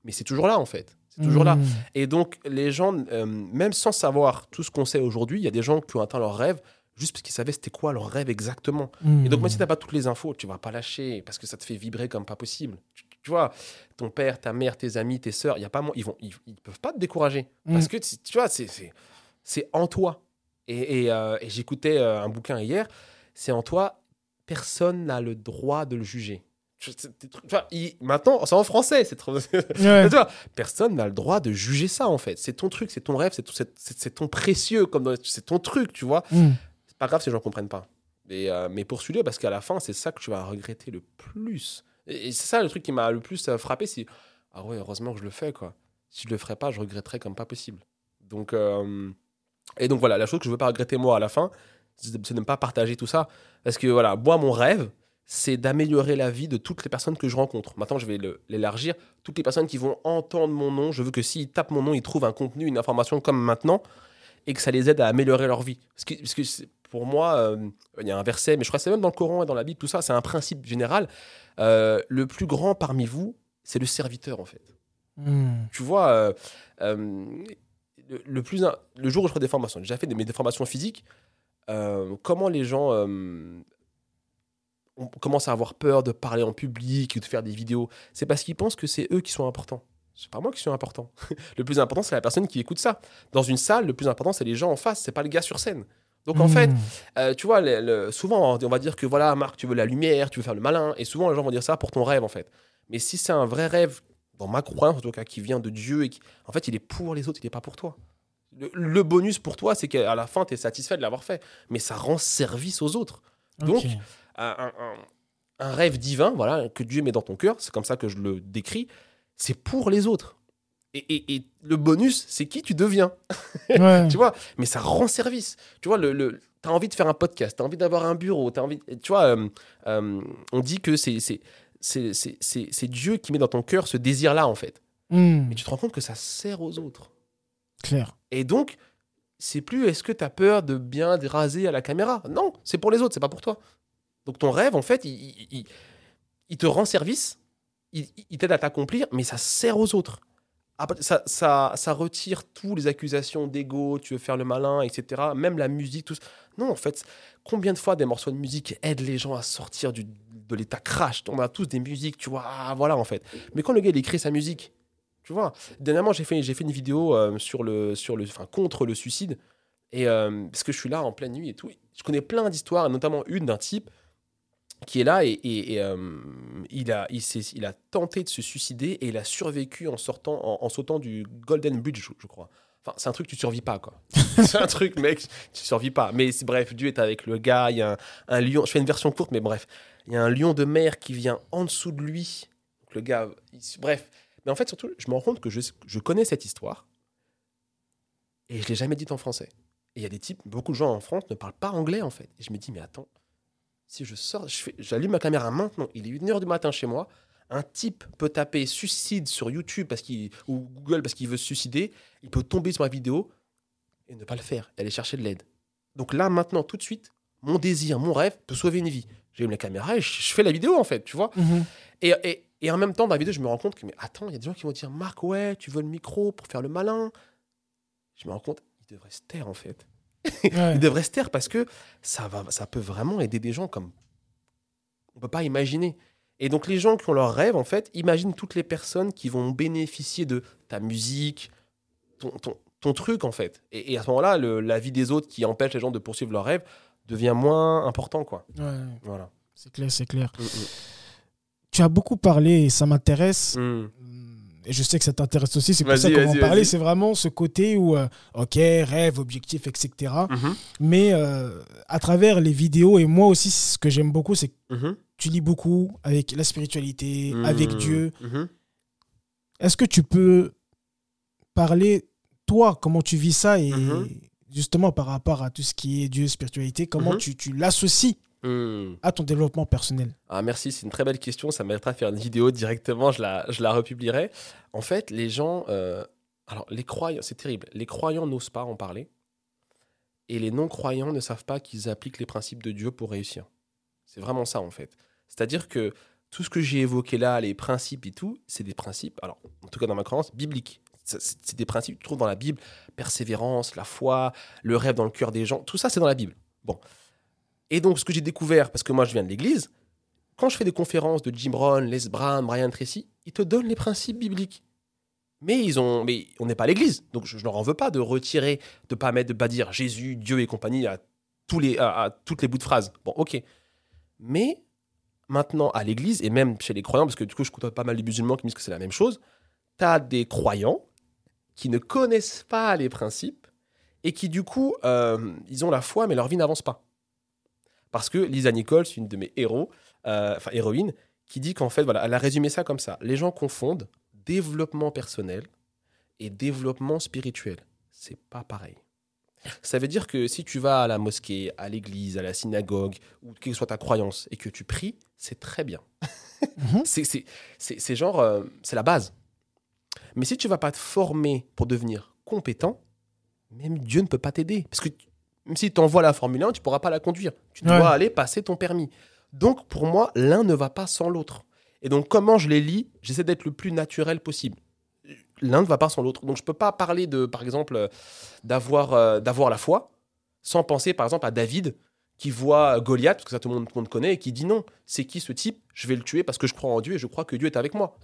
Mais c'est toujours là en fait. C'est toujours là. Mm. Et donc les gens, euh, même sans savoir tout ce qu'on sait aujourd'hui, il y a des gens qui ont atteint leur rêve juste parce qu'ils savaient c'était quoi leur rêve exactement. Et donc même si tu n'as pas toutes les infos, tu vas pas lâcher parce que ça te fait vibrer comme pas possible. Tu, tu vois, ton père, ta mère, tes amis, tes sœurs, il y a pas ils vont, ils, ils peuvent pas te décourager Mm. parce que tu vois, c'est en toi. Et, et, euh, et j'écoutais euh, un bouquin hier, c'est en toi. Personne n'a le droit de le juger. Tu- vois, il- maintenant, c'est en français, c'est trop. Ouais. Personne n'a le droit de juger ça en fait. C'est ton truc, c'est ton rêve, c'est ton, précieux, comme c'est ton truc, tu vois. Mm. C'est pas grave si les gens comprennent pas. Et, euh, mais poursuis-le parce qu'à la fin, c'est ça que tu vas regretter le plus. Et, c'est ça le truc qui m'a le plus euh, frappé, c'est ah ouais, heureusement que je le fais quoi. Si je le ferais pas, je regretterais comme pas possible. Donc euh, et donc voilà, la chose que je veux pas regretter moi à la fin, c'est de ne pas partager tout ça parce que voilà, moi mon rêve, c'est d'améliorer la vie de toutes les personnes que je rencontre. Maintenant, je vais l'élargir. Toutes les personnes qui vont entendre mon nom, je veux que s'ils tapent mon nom, ils trouvent un contenu, une information comme maintenant, et que ça les aide à améliorer leur vie. Parce que, parce que c'est- pour moi, euh, il y a un verset, mais je crois que c'est même dans le Coran et dans la Bible, tout ça, c'est un principe général. Euh, le plus grand parmi vous, c'est le serviteur, en fait. Hmm. Tu vois, euh, le, le plus, le jour où je ferai des formations, j'ai déjà fait des, formations physiques, comment les gens on commence à avoir peur de parler en public ou de faire des vidéos, c'est parce qu'ils pensent que c'est eux qui sont importants. C'est pas moi qui suis important. le plus important, c'est la personne qui écoute ça. Dans une salle, le plus important, c'est les gens en face, c'est pas le gars sur scène. Donc en Hmm. fait, euh, tu vois, le- le- souvent, on va dire que voilà, Marc, tu veux la lumière, tu veux faire le malin. Et souvent, les gens vont dire ça pour ton rêve, en fait. Mais si c'est un vrai rêve, dans ma croyance, en tout cas, qui vient de Dieu, et qui, en fait, il est pour les autres, il n'est pas pour toi. Le, le bonus pour toi, c'est qu'à la fin, tu es satisfait de l'avoir fait. Mais ça rend service aux autres. Donc, un rêve divin, voilà, que Dieu met dans ton cœur, c'est comme ça que je le décris, c'est pour les autres. Et, et- et le bonus, c'est qui tu deviens. Ouais. Tu vois, mais ça rend service. Tu vois, le, le, tu as envie de faire un podcast, tu as envie d'avoir un bureau, t'as envie. Tu vois, euh, euh, on dit que c'est, c'est, Dieu qui met dans ton cœur ce désir-là, en fait. Hmm. Mais tu te rends compte que ça sert aux autres. Clair. Et donc, c'est plus est-ce que tu as peur de bien raser à la caméra? Non, c'est pour les autres, c'est pas pour toi. Donc ton rêve, en fait, il, il- il- il te rend service, il, il t'aide à t'accomplir, mais ça sert aux autres. Ça, ça, ça retire toutes les accusations d'ego, tu veux faire le malin, etc. Même la musique, tout. Non, en fait, combien de fois des morceaux de musique aident les gens à sortir du, de l'état crash? On a tous des musiques, tu vois, ah, voilà, en fait. Mais quand le gars, il écrit sa musique, tu vois, dernièrement, j'ai fait, j'ai fait une vidéo euh, sur le, sur le, enfin, contre le suicide. Et euh, parce que je suis là en pleine nuit et tout. Je connais plein d'histoires, notamment une d'un type qui est là et, et- et, euh, il, a, il, s'est- il a tenté de se suicider et il a survécu en, sortant, en, en sautant du Golden Bridge, je, je crois. Enfin, c'est un truc, tu survis pas, quoi. c'est un truc, mec, tu survis pas. Mais bref, Dieu est avec le gars. Il y a un, un lion. Je fais une version courte, mais bref. Il y a un lion de mer qui vient en dessous de lui. Donc le gars. il- bref. Mais en fait, surtout, je me rends compte que je, je connais cette histoire et je l'ai jamais dite en français. Et il y a des types, beaucoup de gens en France ne parlent pas anglais, en fait. Et je me dis, mais attends, si je sors, j'allume ma caméra maintenant, il est 1h du matin chez moi, un type peut taper suicide sur YouTube parce qu'il, ou Google parce qu'il veut se suicider, il peut tomber sur ma vidéo et ne pas le faire, et aller chercher de l'aide. Donc là, maintenant, tout de suite, mon désir, mon rêve peut sauver une vie. J'allume la caméra et je, je fais la vidéo, en fait, tu vois. Mhm. Et, et, et en même temps, dans la vidéo, je me rends compte que, mais attends, il y a des gens qui vont dire, Marc, ouais, tu veux le micro pour faire le malin. Je me rends compte, il devrait se taire, en fait. Ouais. Il devrait se taire parce que ça, va, ça peut vraiment aider des gens comme on peut pas imaginer. Et donc les gens qui ont leur rêve, en fait, imagine toutes les personnes qui vont bénéficier de ta musique, ton, ton, ton truc, en fait. Et, et à ce moment-là, la vie des autres qui empêche les gens de poursuivre leur rêve devient moins important, quoi. Ouais. Voilà. C'est clair, c'est clair. Mm, Tu as beaucoup parlé et ça m'intéresse. mm. Et je sais que ça t'intéresse aussi. C'est pour ça qu'on va en parler. C'est vraiment ce côté où, euh, ok, rêve, objectif, etc. Mhm. Mais euh, à travers les vidéos, et moi aussi, ce que j'aime beaucoup, c'est que Mhm. tu lis beaucoup avec la spiritualité, avec Mhm. Dieu. Mhm. Est-ce que tu peux parler, toi, comment tu vis ça et justement par rapport à tout ce qui est Dieu, spiritualité, comment tu, tu l'associes Mm. à ton développement personnel Ah, merci, c'est une très belle question. Ça m'aidera à faire une vidéo directement, je la, je la republierai. En fait, les gens. euh, alors, les croyants, c'est terrible. Les croyants n'osent pas en parler. Et les non-croyants ne savent pas qu'ils appliquent les principes de Dieu pour réussir. C'est vraiment ça, en fait. C'est-à-dire que tout ce que j'ai évoqué là, les principes et tout, c'est des principes, alors, en tout cas dans ma croyance, bibliques. C'est des principes que tu trouves dans la Bible. Persévérance, la foi, le rêve dans le cœur des gens. Tout ça, c'est dans la Bible. Bon. Et donc, ce que j'ai découvert, parce que moi, je viens de l'église, quand je fais des conférences de Jim Rohn, Les Brown, Brian Tracy, ils te donnent les principes bibliques. Mais ils ont, mais on n'est pas à l'église, donc je, je leur en veux pas de retirer, de pas mettre, de pas dire Jésus, Dieu et compagnie à tous les, à toutes les bouts de phrases. Bon, ok. Mais maintenant à l'église et même chez les croyants, parce que du coup je côtoie pas mal de musulmans qui me disent que c'est la même chose, tu as des croyants qui ne connaissent pas les principes et qui du coup euh, ils ont la foi mais leur vie n'avance pas. Parce que Lisa Nichols, une de mes héros, euh, enfin héroïne, qui dit qu'en fait, voilà, elle a résumé ça comme ça. Les gens confondent développement personnel et développement spirituel. C'est pas pareil. Ça veut dire que si tu vas à la mosquée, à l'église, à la synagogue, ou quelle que soit ta croyance, et que tu pries, c'est très bien. Mhm. C'est- genre, euh, c'est la base. Mais si tu vas pas te former pour devenir compétent, même Dieu ne peut pas t'aider. Parce que même si tu envoies la Formule 1, tu pourras pas la conduire. Tu dois Ouais. aller passer ton permis. Donc, pour moi, l'un ne va pas sans l'autre. Et donc, comment je les lis? J'essaie d'être le plus naturel possible. L'un ne va pas sans l'autre. Donc, je peux pas parler de, par exemple, euh, d'avoir euh, d'avoir la foi sans penser, par exemple, à David qui voit Goliath, parce que ça tout le monde, tout le monde connaît, et qui dit non, c'est qui ce type? Je vais le tuer parce que je crois en Dieu et je crois que Dieu est avec moi.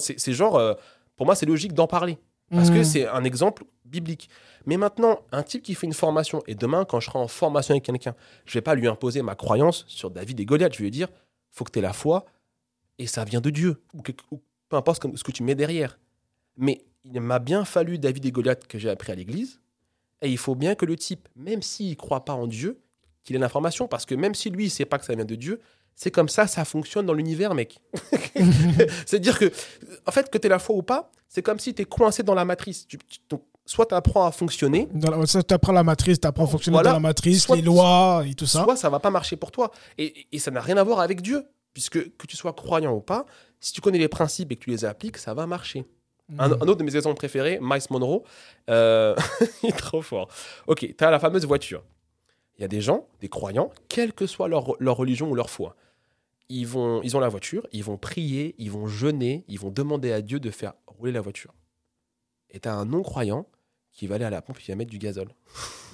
C'est genre, euh, pour moi, c'est logique d'en parler. Parce que Mhm. c'est un exemple biblique. Mais maintenant, un type qui fait une formation, et demain, quand je serai en formation avec quelqu'un, je vais pas lui imposer ma croyance sur David et Goliath. Je vais lui dire, faut que tu aies la foi, et ça vient de Dieu, ou peu importe ce que tu mets derrière. Mais il m'a bien fallu David et Goliath que j'ai appris à l'église, et il faut bien que le type, même s'il ne croit pas en Dieu, qu'il ait l'information, parce que même si lui, il sait pas que ça vient de Dieu, c'est comme ça, ça fonctionne dans l'univers, mec. C'est-à-dire que, en fait, que tu aies la foi ou pas, c'est comme si tu es coincé dans la matrice. Tu- tu- donc, soit tu apprends à fonctionner, tu apprends la matrice, tu apprends à fonctionner Voilà. dans la matrice, Soit- les lois et tout ça. soit ça va pas marcher pour toi. Et, et ça n'a rien à voir avec Dieu, puisque que tu sois croyant ou pas, si tu connais les principes et que tu les appliques, ça va marcher. Un, Mhm. un autre de mes exemples préférés, Miles Monroe, euh, il est trop fort. Ok, tu as la fameuse voiture. Il y a des gens, des croyants, quelle que soit leur, leur religion ou leur foi, ils, vont, ils ont la voiture, ils vont prier, ils vont jeûner, ils vont demander à Dieu de faire rouler la voiture. Et tu as un non-croyant qui va aller à la pompe et qui va mettre du gazole.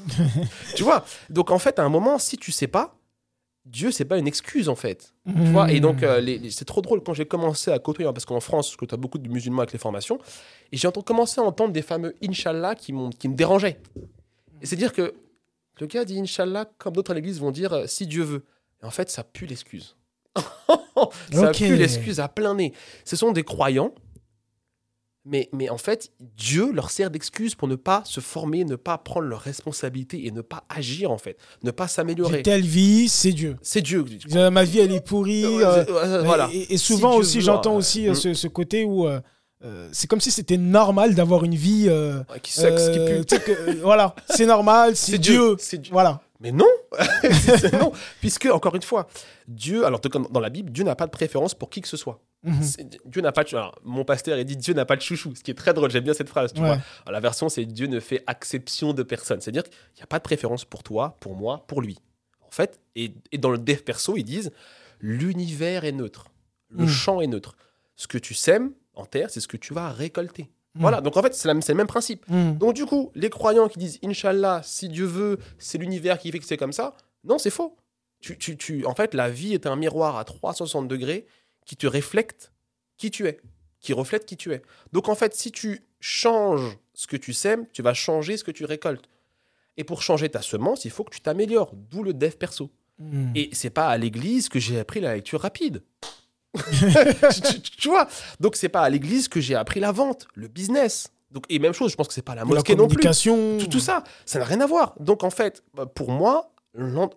tu vois? Donc en fait, à un moment, si tu sais pas, Dieu, c'est pas une excuse en fait. Tu vois, et donc, euh, les- les- c'est trop drôle quand j'ai commencé à côtoyer, hein, parce qu'en France, je côtoie beaucoup de musulmans avec les formations, et j'ai entendu- commencé à entendre des fameux Inch'Allah qui, m'ont- qui me dérangeaient. Et c'est dire que le gars dit Inch'Allah, comme d'autres à l'église vont dire euh, si Dieu veut. Et en fait, ça pue l'excuse. Ça Ok. pue l'excuse à plein nez. Ce sont des croyants, mais, mais en fait, Dieu leur sert d'excuse pour ne pas se former, ne pas prendre leurs responsabilités et ne pas agir en fait, ne pas s'améliorer. telle vie, c'est Dieu. C'est Dieu. Euh, Ma vie, elle est pourrie. Euh, voilà. Et, et souvent Si aussi, j'entends ouais. aussi euh, Mm. ce, ce côté où euh, euh, c'est comme si c'était normal d'avoir une vie. euh, Ouais, Qui sucks, qui euh, pue. que, euh, voilà, c'est normal, c'est Dieu. C'est Dieu. Voilà. Mais non, non, puisque encore une fois, Dieu, alors dans la Bible, Dieu n'a pas de préférence pour qui que ce soit. Mhm. Dieu n'a pas de, alors, mon pasteur il dit Dieu n'a pas de chouchou, ce qui est très drôle. J'aime bien cette phrase. Tu Ouais. vois. Alors, la version c'est Dieu ne fait exception de personne, c'est-à-dire qu'il n'y a pas de préférence pour toi, pour moi, pour lui. En fait, et, et dans le dev perso ils disent l'univers est neutre, le Mm. champ est neutre. Ce que tu sèmes en terre, c'est ce que tu vas récolter. Mm. Voilà. Donc en fait c'est le même principe. Mhm. Donc du coup, les croyants qui disent Inch'Allah, si Dieu veut, c'est l'univers qui fait que c'est comme ça, non, c'est faux. Tu, tu, tu, en fait, la vie est un miroir à 360 degrés qui te reflète qui tu es, qui reflète qui tu es. Donc en fait, si tu changes ce que tu sèmes, tu vas changer ce que tu récoltes. Et pour changer ta semence, il faut que tu t'améliores, d'où le dev perso. Mhm. Et c'est pas à l'église que j'ai appris la lecture rapide. tu, tu- tu vois Donc c'est pas à l'église que j'ai appris la vente, le business. Donc et même chose, je pense que c'est pas à la la mosquée non plus. Tout, tout ça, ça n'a rien à voir. Donc en fait, bah, pour moi,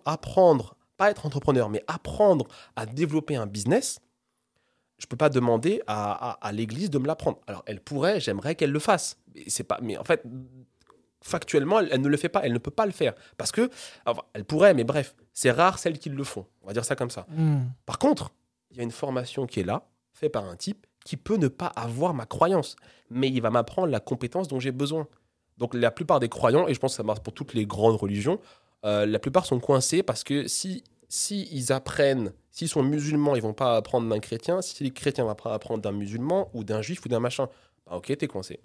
apprendre, pas être entrepreneur, mais apprendre à développer un business, je peux pas demander à, à- à l'église de me l'apprendre. Alors elle pourrait, j'aimerais qu'elle le fasse. Mais c'est pas. Mais en fait, factuellement, elle, elle ne le fait pas. Elle ne peut pas le faire parce que, enfin, elle pourrait, mais bref, c'est rare celles qui le font. On va dire ça comme ça. Mhm. Par contre, il y a une formation qui est là, faite par un type qui peut ne pas avoir ma croyance, mais il va m'apprendre la compétence dont j'ai besoin. Donc la plupart des croyants, et je pense que ça marche pour toutes les grandes religions, euh, la plupart sont coincés parce que si, si ils apprennent, s'ils sont musulmans, ils vont pas apprendre d'un chrétien, si les chrétiens vont pas apprendre d'un musulman ou d'un juif ou d'un machin, bah ok, t'es coincé.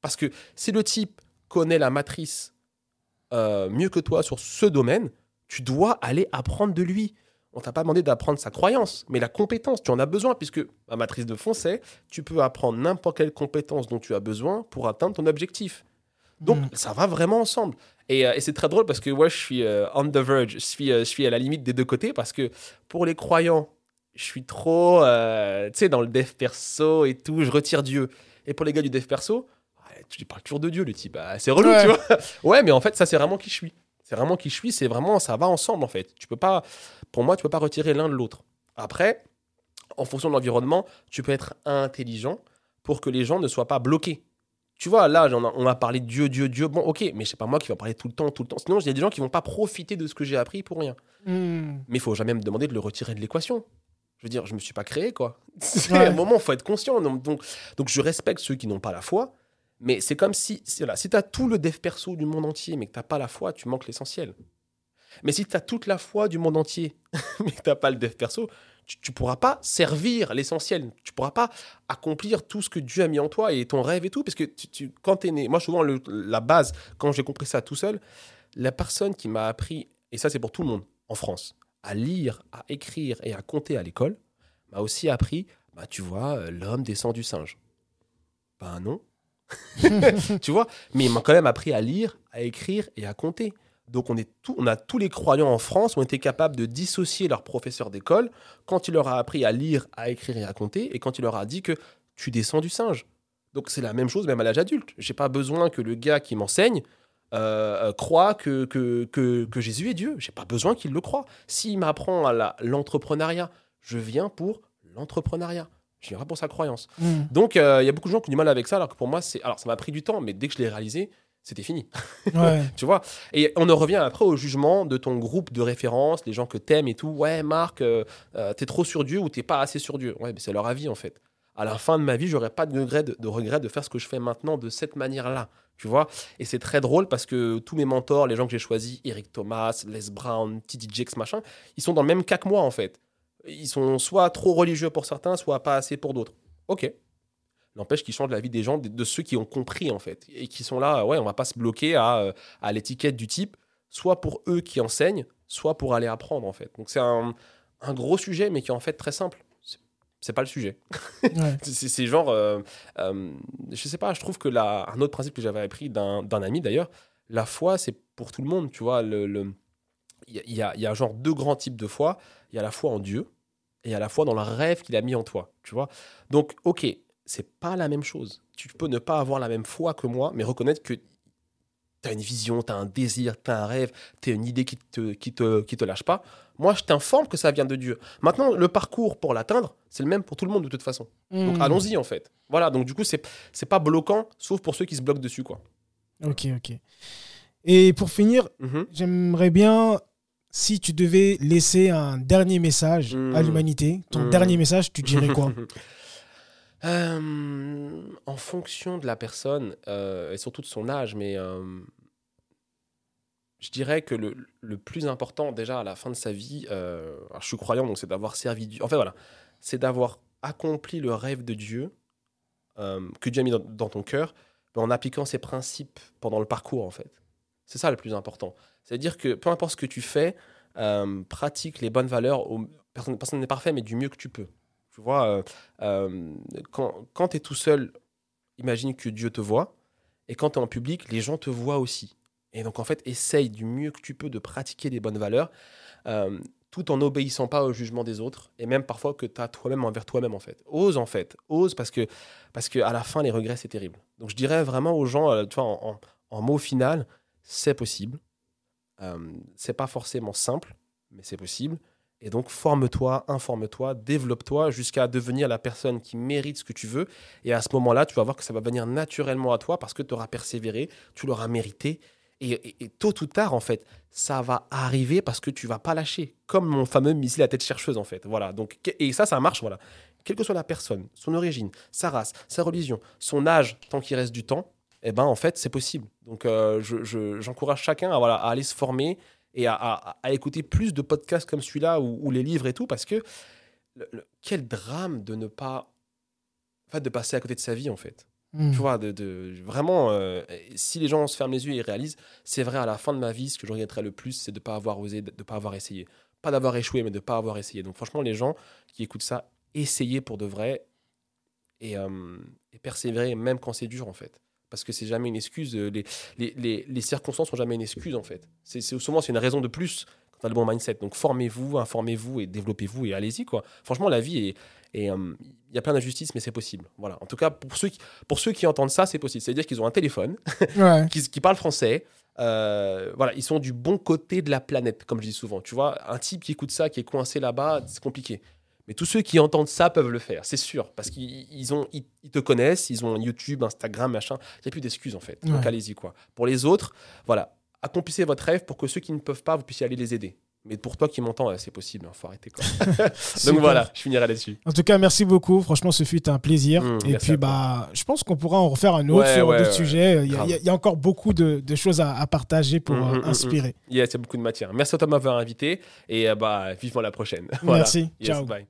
Parce que si le type connaît la matrice euh, mieux que toi sur ce domaine, tu dois aller apprendre de lui. On t'a pas demandé d'apprendre sa croyance, mais la compétence, tu en as besoin, puisque la matrice de fond, c'est tu peux apprendre n'importe quelle compétence dont tu as besoin pour atteindre ton objectif. Donc, Mhm. ça va vraiment ensemble. Et, euh, et c'est très drôle parce que moi, je suis euh, on the verge, je suis, euh, je suis à la limite des deux côtés, parce que pour les croyants, je suis trop, tu sais, dans le dev perso et tout, je retire Dieu. Et pour les gars du dev perso, ouais, tu parles toujours de Dieu, le type. Ah, c'est relou, Ouais. tu vois. Ouais, mais en fait, ça, c'est vraiment qui je suis. C'est vraiment qui je suis, c'est vraiment, ça va ensemble, en fait. Tu peux pas, pour moi, tu peux pas retirer l'un de l'autre. Après, en fonction de l'environnement, tu peux être intelligent pour que les gens ne soient pas bloqués. Tu vois, là, on a parlé de Dieu, Dieu, Dieu. Bon, ok, mais c'est pas moi qui va parler tout le temps, tout le temps. Sinon, il y a des gens qui vont pas profiter de ce que j'ai appris pour rien. Hmm. Mais il faut jamais me demander de le retirer de l'équation. Je veux dire, je me suis pas créé, quoi. C'est Ouais. un moment, il faut être conscient. Donc, je respecte ceux qui n'ont pas la foi. Mais c'est comme si, voilà, si tu as tout le dev perso du monde entier, mais que tu pas la foi, tu manques l'essentiel. Mais si tu as toute la foi du monde entier, mais que tu pas le dev perso, tu, tu pourras pas servir l'essentiel. Tu pourras pas accomplir tout ce que Dieu a mis en toi et ton rêve et tout. Parce que tu, quand tu es né, moi, souvent, la base, quand j'ai compris ça tout seul, la personne qui m'a appris, et ça, c'est pour tout le monde en France, à lire, à écrire et à compter à l'école, m'a aussi appris, bah, tu vois, euh, l'homme descend du singe. Ben non. tu vois, mais il m'a quand même appris à lire, à écrire et à compter. Donc on, est tout, on a tous les croyants en France ont été capables de dissocier leur professeur d'école quand il leur a appris à lire, à écrire et à compter, et quand il leur a dit que tu descends du singe. Donc c'est la même chose même à l'âge adulte. J'ai pas besoin que le gars qui m'enseigne euh, euh, croit que, que, que, Jésus est Dieu. J'ai pas besoin qu'il le croie. S'il m'apprend à l'entrepreneuriat, je viens pour l'entrepreneuriat. Je pas pour sa croyance. Hmm. Donc euh, il y a beaucoup de gens qui ont du mal avec ça, alors que pour moi, c'est. Alors ça m'a pris du temps, mais dès que je l'ai réalisé, c'était fini. Ouais. tu vois? Et on en revient après au jugement de ton groupe de référence, les gens que t'aimes et tout. Ouais, Marc, euh, euh, t'es trop sur Dieu ou t'es pas assez sur Dieu? Ouais, mais c'est leur avis en fait. À la fin de ma vie, j'aurais pas de regret de, de regret de faire ce que je fais maintenant de cette manière-là. Tu vois? Et c'est très drôle parce que tous mes mentors, les gens que j'ai choisis, Eric Thomas, Les Brown, T.D. Jakes, machin, ils sont dans le même cas que moi en fait. Ils sont soit trop religieux pour certains, soit pas assez pour d'autres. Ok. N'empêche qu'ils changent la vie des gens, de, ceux qui ont compris en fait, et qui sont là, ouais, on va pas se bloquer à, euh, à l'étiquette du type, soit pour eux qui enseignent, soit pour aller apprendre en fait. Donc c'est un, un gros sujet, mais qui est en fait très simple. C'est- pas le sujet. Ouais. C'est- genre, euh, euh, je sais pas, je trouve que la, un autre principe que j'avais appris d'un ami d'ailleurs, la foi c'est pour tout le monde, tu vois. Le, le- il y, a- y a, y a genre deux grands types de foi. Il y a la foi en Dieu et a la foi dans le rêve qu'il a mis en toi, tu vois. Donc, ok, c'est pas la même chose. Tu peux ne pas avoir la même foi que moi, mais reconnaître que tu as une vision, tu as un désir, tu as un rêve, tu as une idée qui te, qui, te, qui te lâche pas. Moi, je t'informe que ça vient de Dieu. Maintenant, le parcours pour l'atteindre, c'est le même pour tout le monde de toute façon. Donc, Hmm. allons-y, en fait. Voilà, donc du coup, c'est pas bloquant, sauf pour ceux qui se bloquent dessus, quoi. Ok, ok. Et pour finir, Mhm. j'aimerais bien, si tu devais laisser un dernier message Hmm. à l'humanité, ton Hmm. dernier message, tu dirais quoi Euh, en fonction de la personne euh, et surtout de son âge, mais euh, je dirais que le, le plus important déjà à la fin de sa vie, alors je suis croyant donc c'est d'avoir servi Dieu. En fait voilà, c'est d'avoir accompli le rêve de Dieu que Dieu a mis dans, dans ton cœur, mais en appliquant ses principes pendant le parcours en fait. C'est ça le plus important. C'est-à-dire que peu importe ce que tu fais, euh, pratique les bonnes valeurs. Personne n'est parfait, mais du mieux que tu peux. Tu vois, euh, euh, quand, tu es tout seul, imagine que Dieu te voit. Et quand tu es en public, les gens te voient aussi. Et donc, en fait, essaye du mieux que tu peux de pratiquer les bonnes valeurs, tout en n'obéissant pas au jugement des autres, et même parfois que tu as toi-même envers toi-même, en fait. Ose, en fait. Ose, parce que, parce à la fin, les regrets, c'est terrible. Donc, je dirais vraiment aux gens, en mot final, c'est possible. Euh, c'est pas forcément simple, mais c'est possible. Et donc, forme-toi, informe-toi, développe-toi jusqu'à devenir la personne qui mérite ce que tu veux. Et à ce moment-là, tu vas voir que ça va venir naturellement à toi parce que tu auras persévéré, tu l'auras mérité. Et, tôt ou tard, en fait, ça va arriver parce que tu vas pas lâcher. Comme mon fameux missile à tête chercheuse, en fait. Voilà. Donc, et ça, ça marche, voilà. Quelle que soit la personne, son origine, sa race, sa religion, son âge, tant qu'il reste du temps, eh ben, en fait, c'est possible. Donc, euh, je- je- j'encourage chacun à, voilà, à aller se former et à, à- à écouter plus de podcasts comme celui-là ou, ou les livres et tout, parce que le- le- quel drame de ne pas, en fait, de passer à côté de sa vie, en fait. Hmm. Tu vois, de, de- vraiment, euh, si les gens se ferment les yeux et réalisent, c'est vrai, à la fin de ma vie, ce que je regretterais le plus, c'est de ne pas avoir osé, de ne pas avoir essayé. Pas d'avoir échoué, mais de ne pas avoir essayé. Donc, franchement, les gens qui écoutent ça, essayez pour de vrai et, euh, et persévérer, même quand c'est dur, en fait. Parce que c'est jamais une excuse. euh, Les, les, les, les circonstances sont jamais une excuse, en fait. C'est souvent, c'est une raison de plus quand tu as le bon mindset. Donc, formez-vous, informez-vous et développez-vous et allez-y, quoi. Franchement, la vie est. et, euh, Il y a plein d'injustices, mais c'est possible. Voilà. En tout cas, pour ceux qui, pour ceux qui entendent ça, c'est possible. C'est-à-dire qu'ils ont un téléphone, Ouais. qui, qui parlent français. euh, voilà, ils sont du bon côté de la planète, comme je dis souvent. Tu vois, un type qui écoute ça, qui est coincé là-bas, c'est compliqué. Mais tous ceux qui entendent ça peuvent le faire, c'est sûr. Parce qu'ils ils ont, ils, ils te connaissent, ils ont YouTube, Instagram, machin. Il n'y a plus d'excuses en fait. Donc allez-y quoi. Pour les autres, voilà, accomplissez votre rêve pour que ceux qui ne peuvent pas, vous puissiez aller les aider. Mais pour toi qui m'entends, c'est possible, il faut arrêter quoi. Donc voilà, je finirai là-dessus. En tout cas, merci beaucoup. Franchement, ce fut un plaisir. Mmh, Et puis, bah, je pense qu'on pourra en refaire un autre Ouais, sur ouais, d'autres ouais. sujets. Il y, a, il y encore beaucoup de, de choses à, à partager pour Mmh, euh, mmh, inspirer. Yes, il y a beaucoup de matière. Merci à toi de m'avoir invité et euh, bah, vivement la prochaine. Voilà. Merci. Yes, Ciao. bye.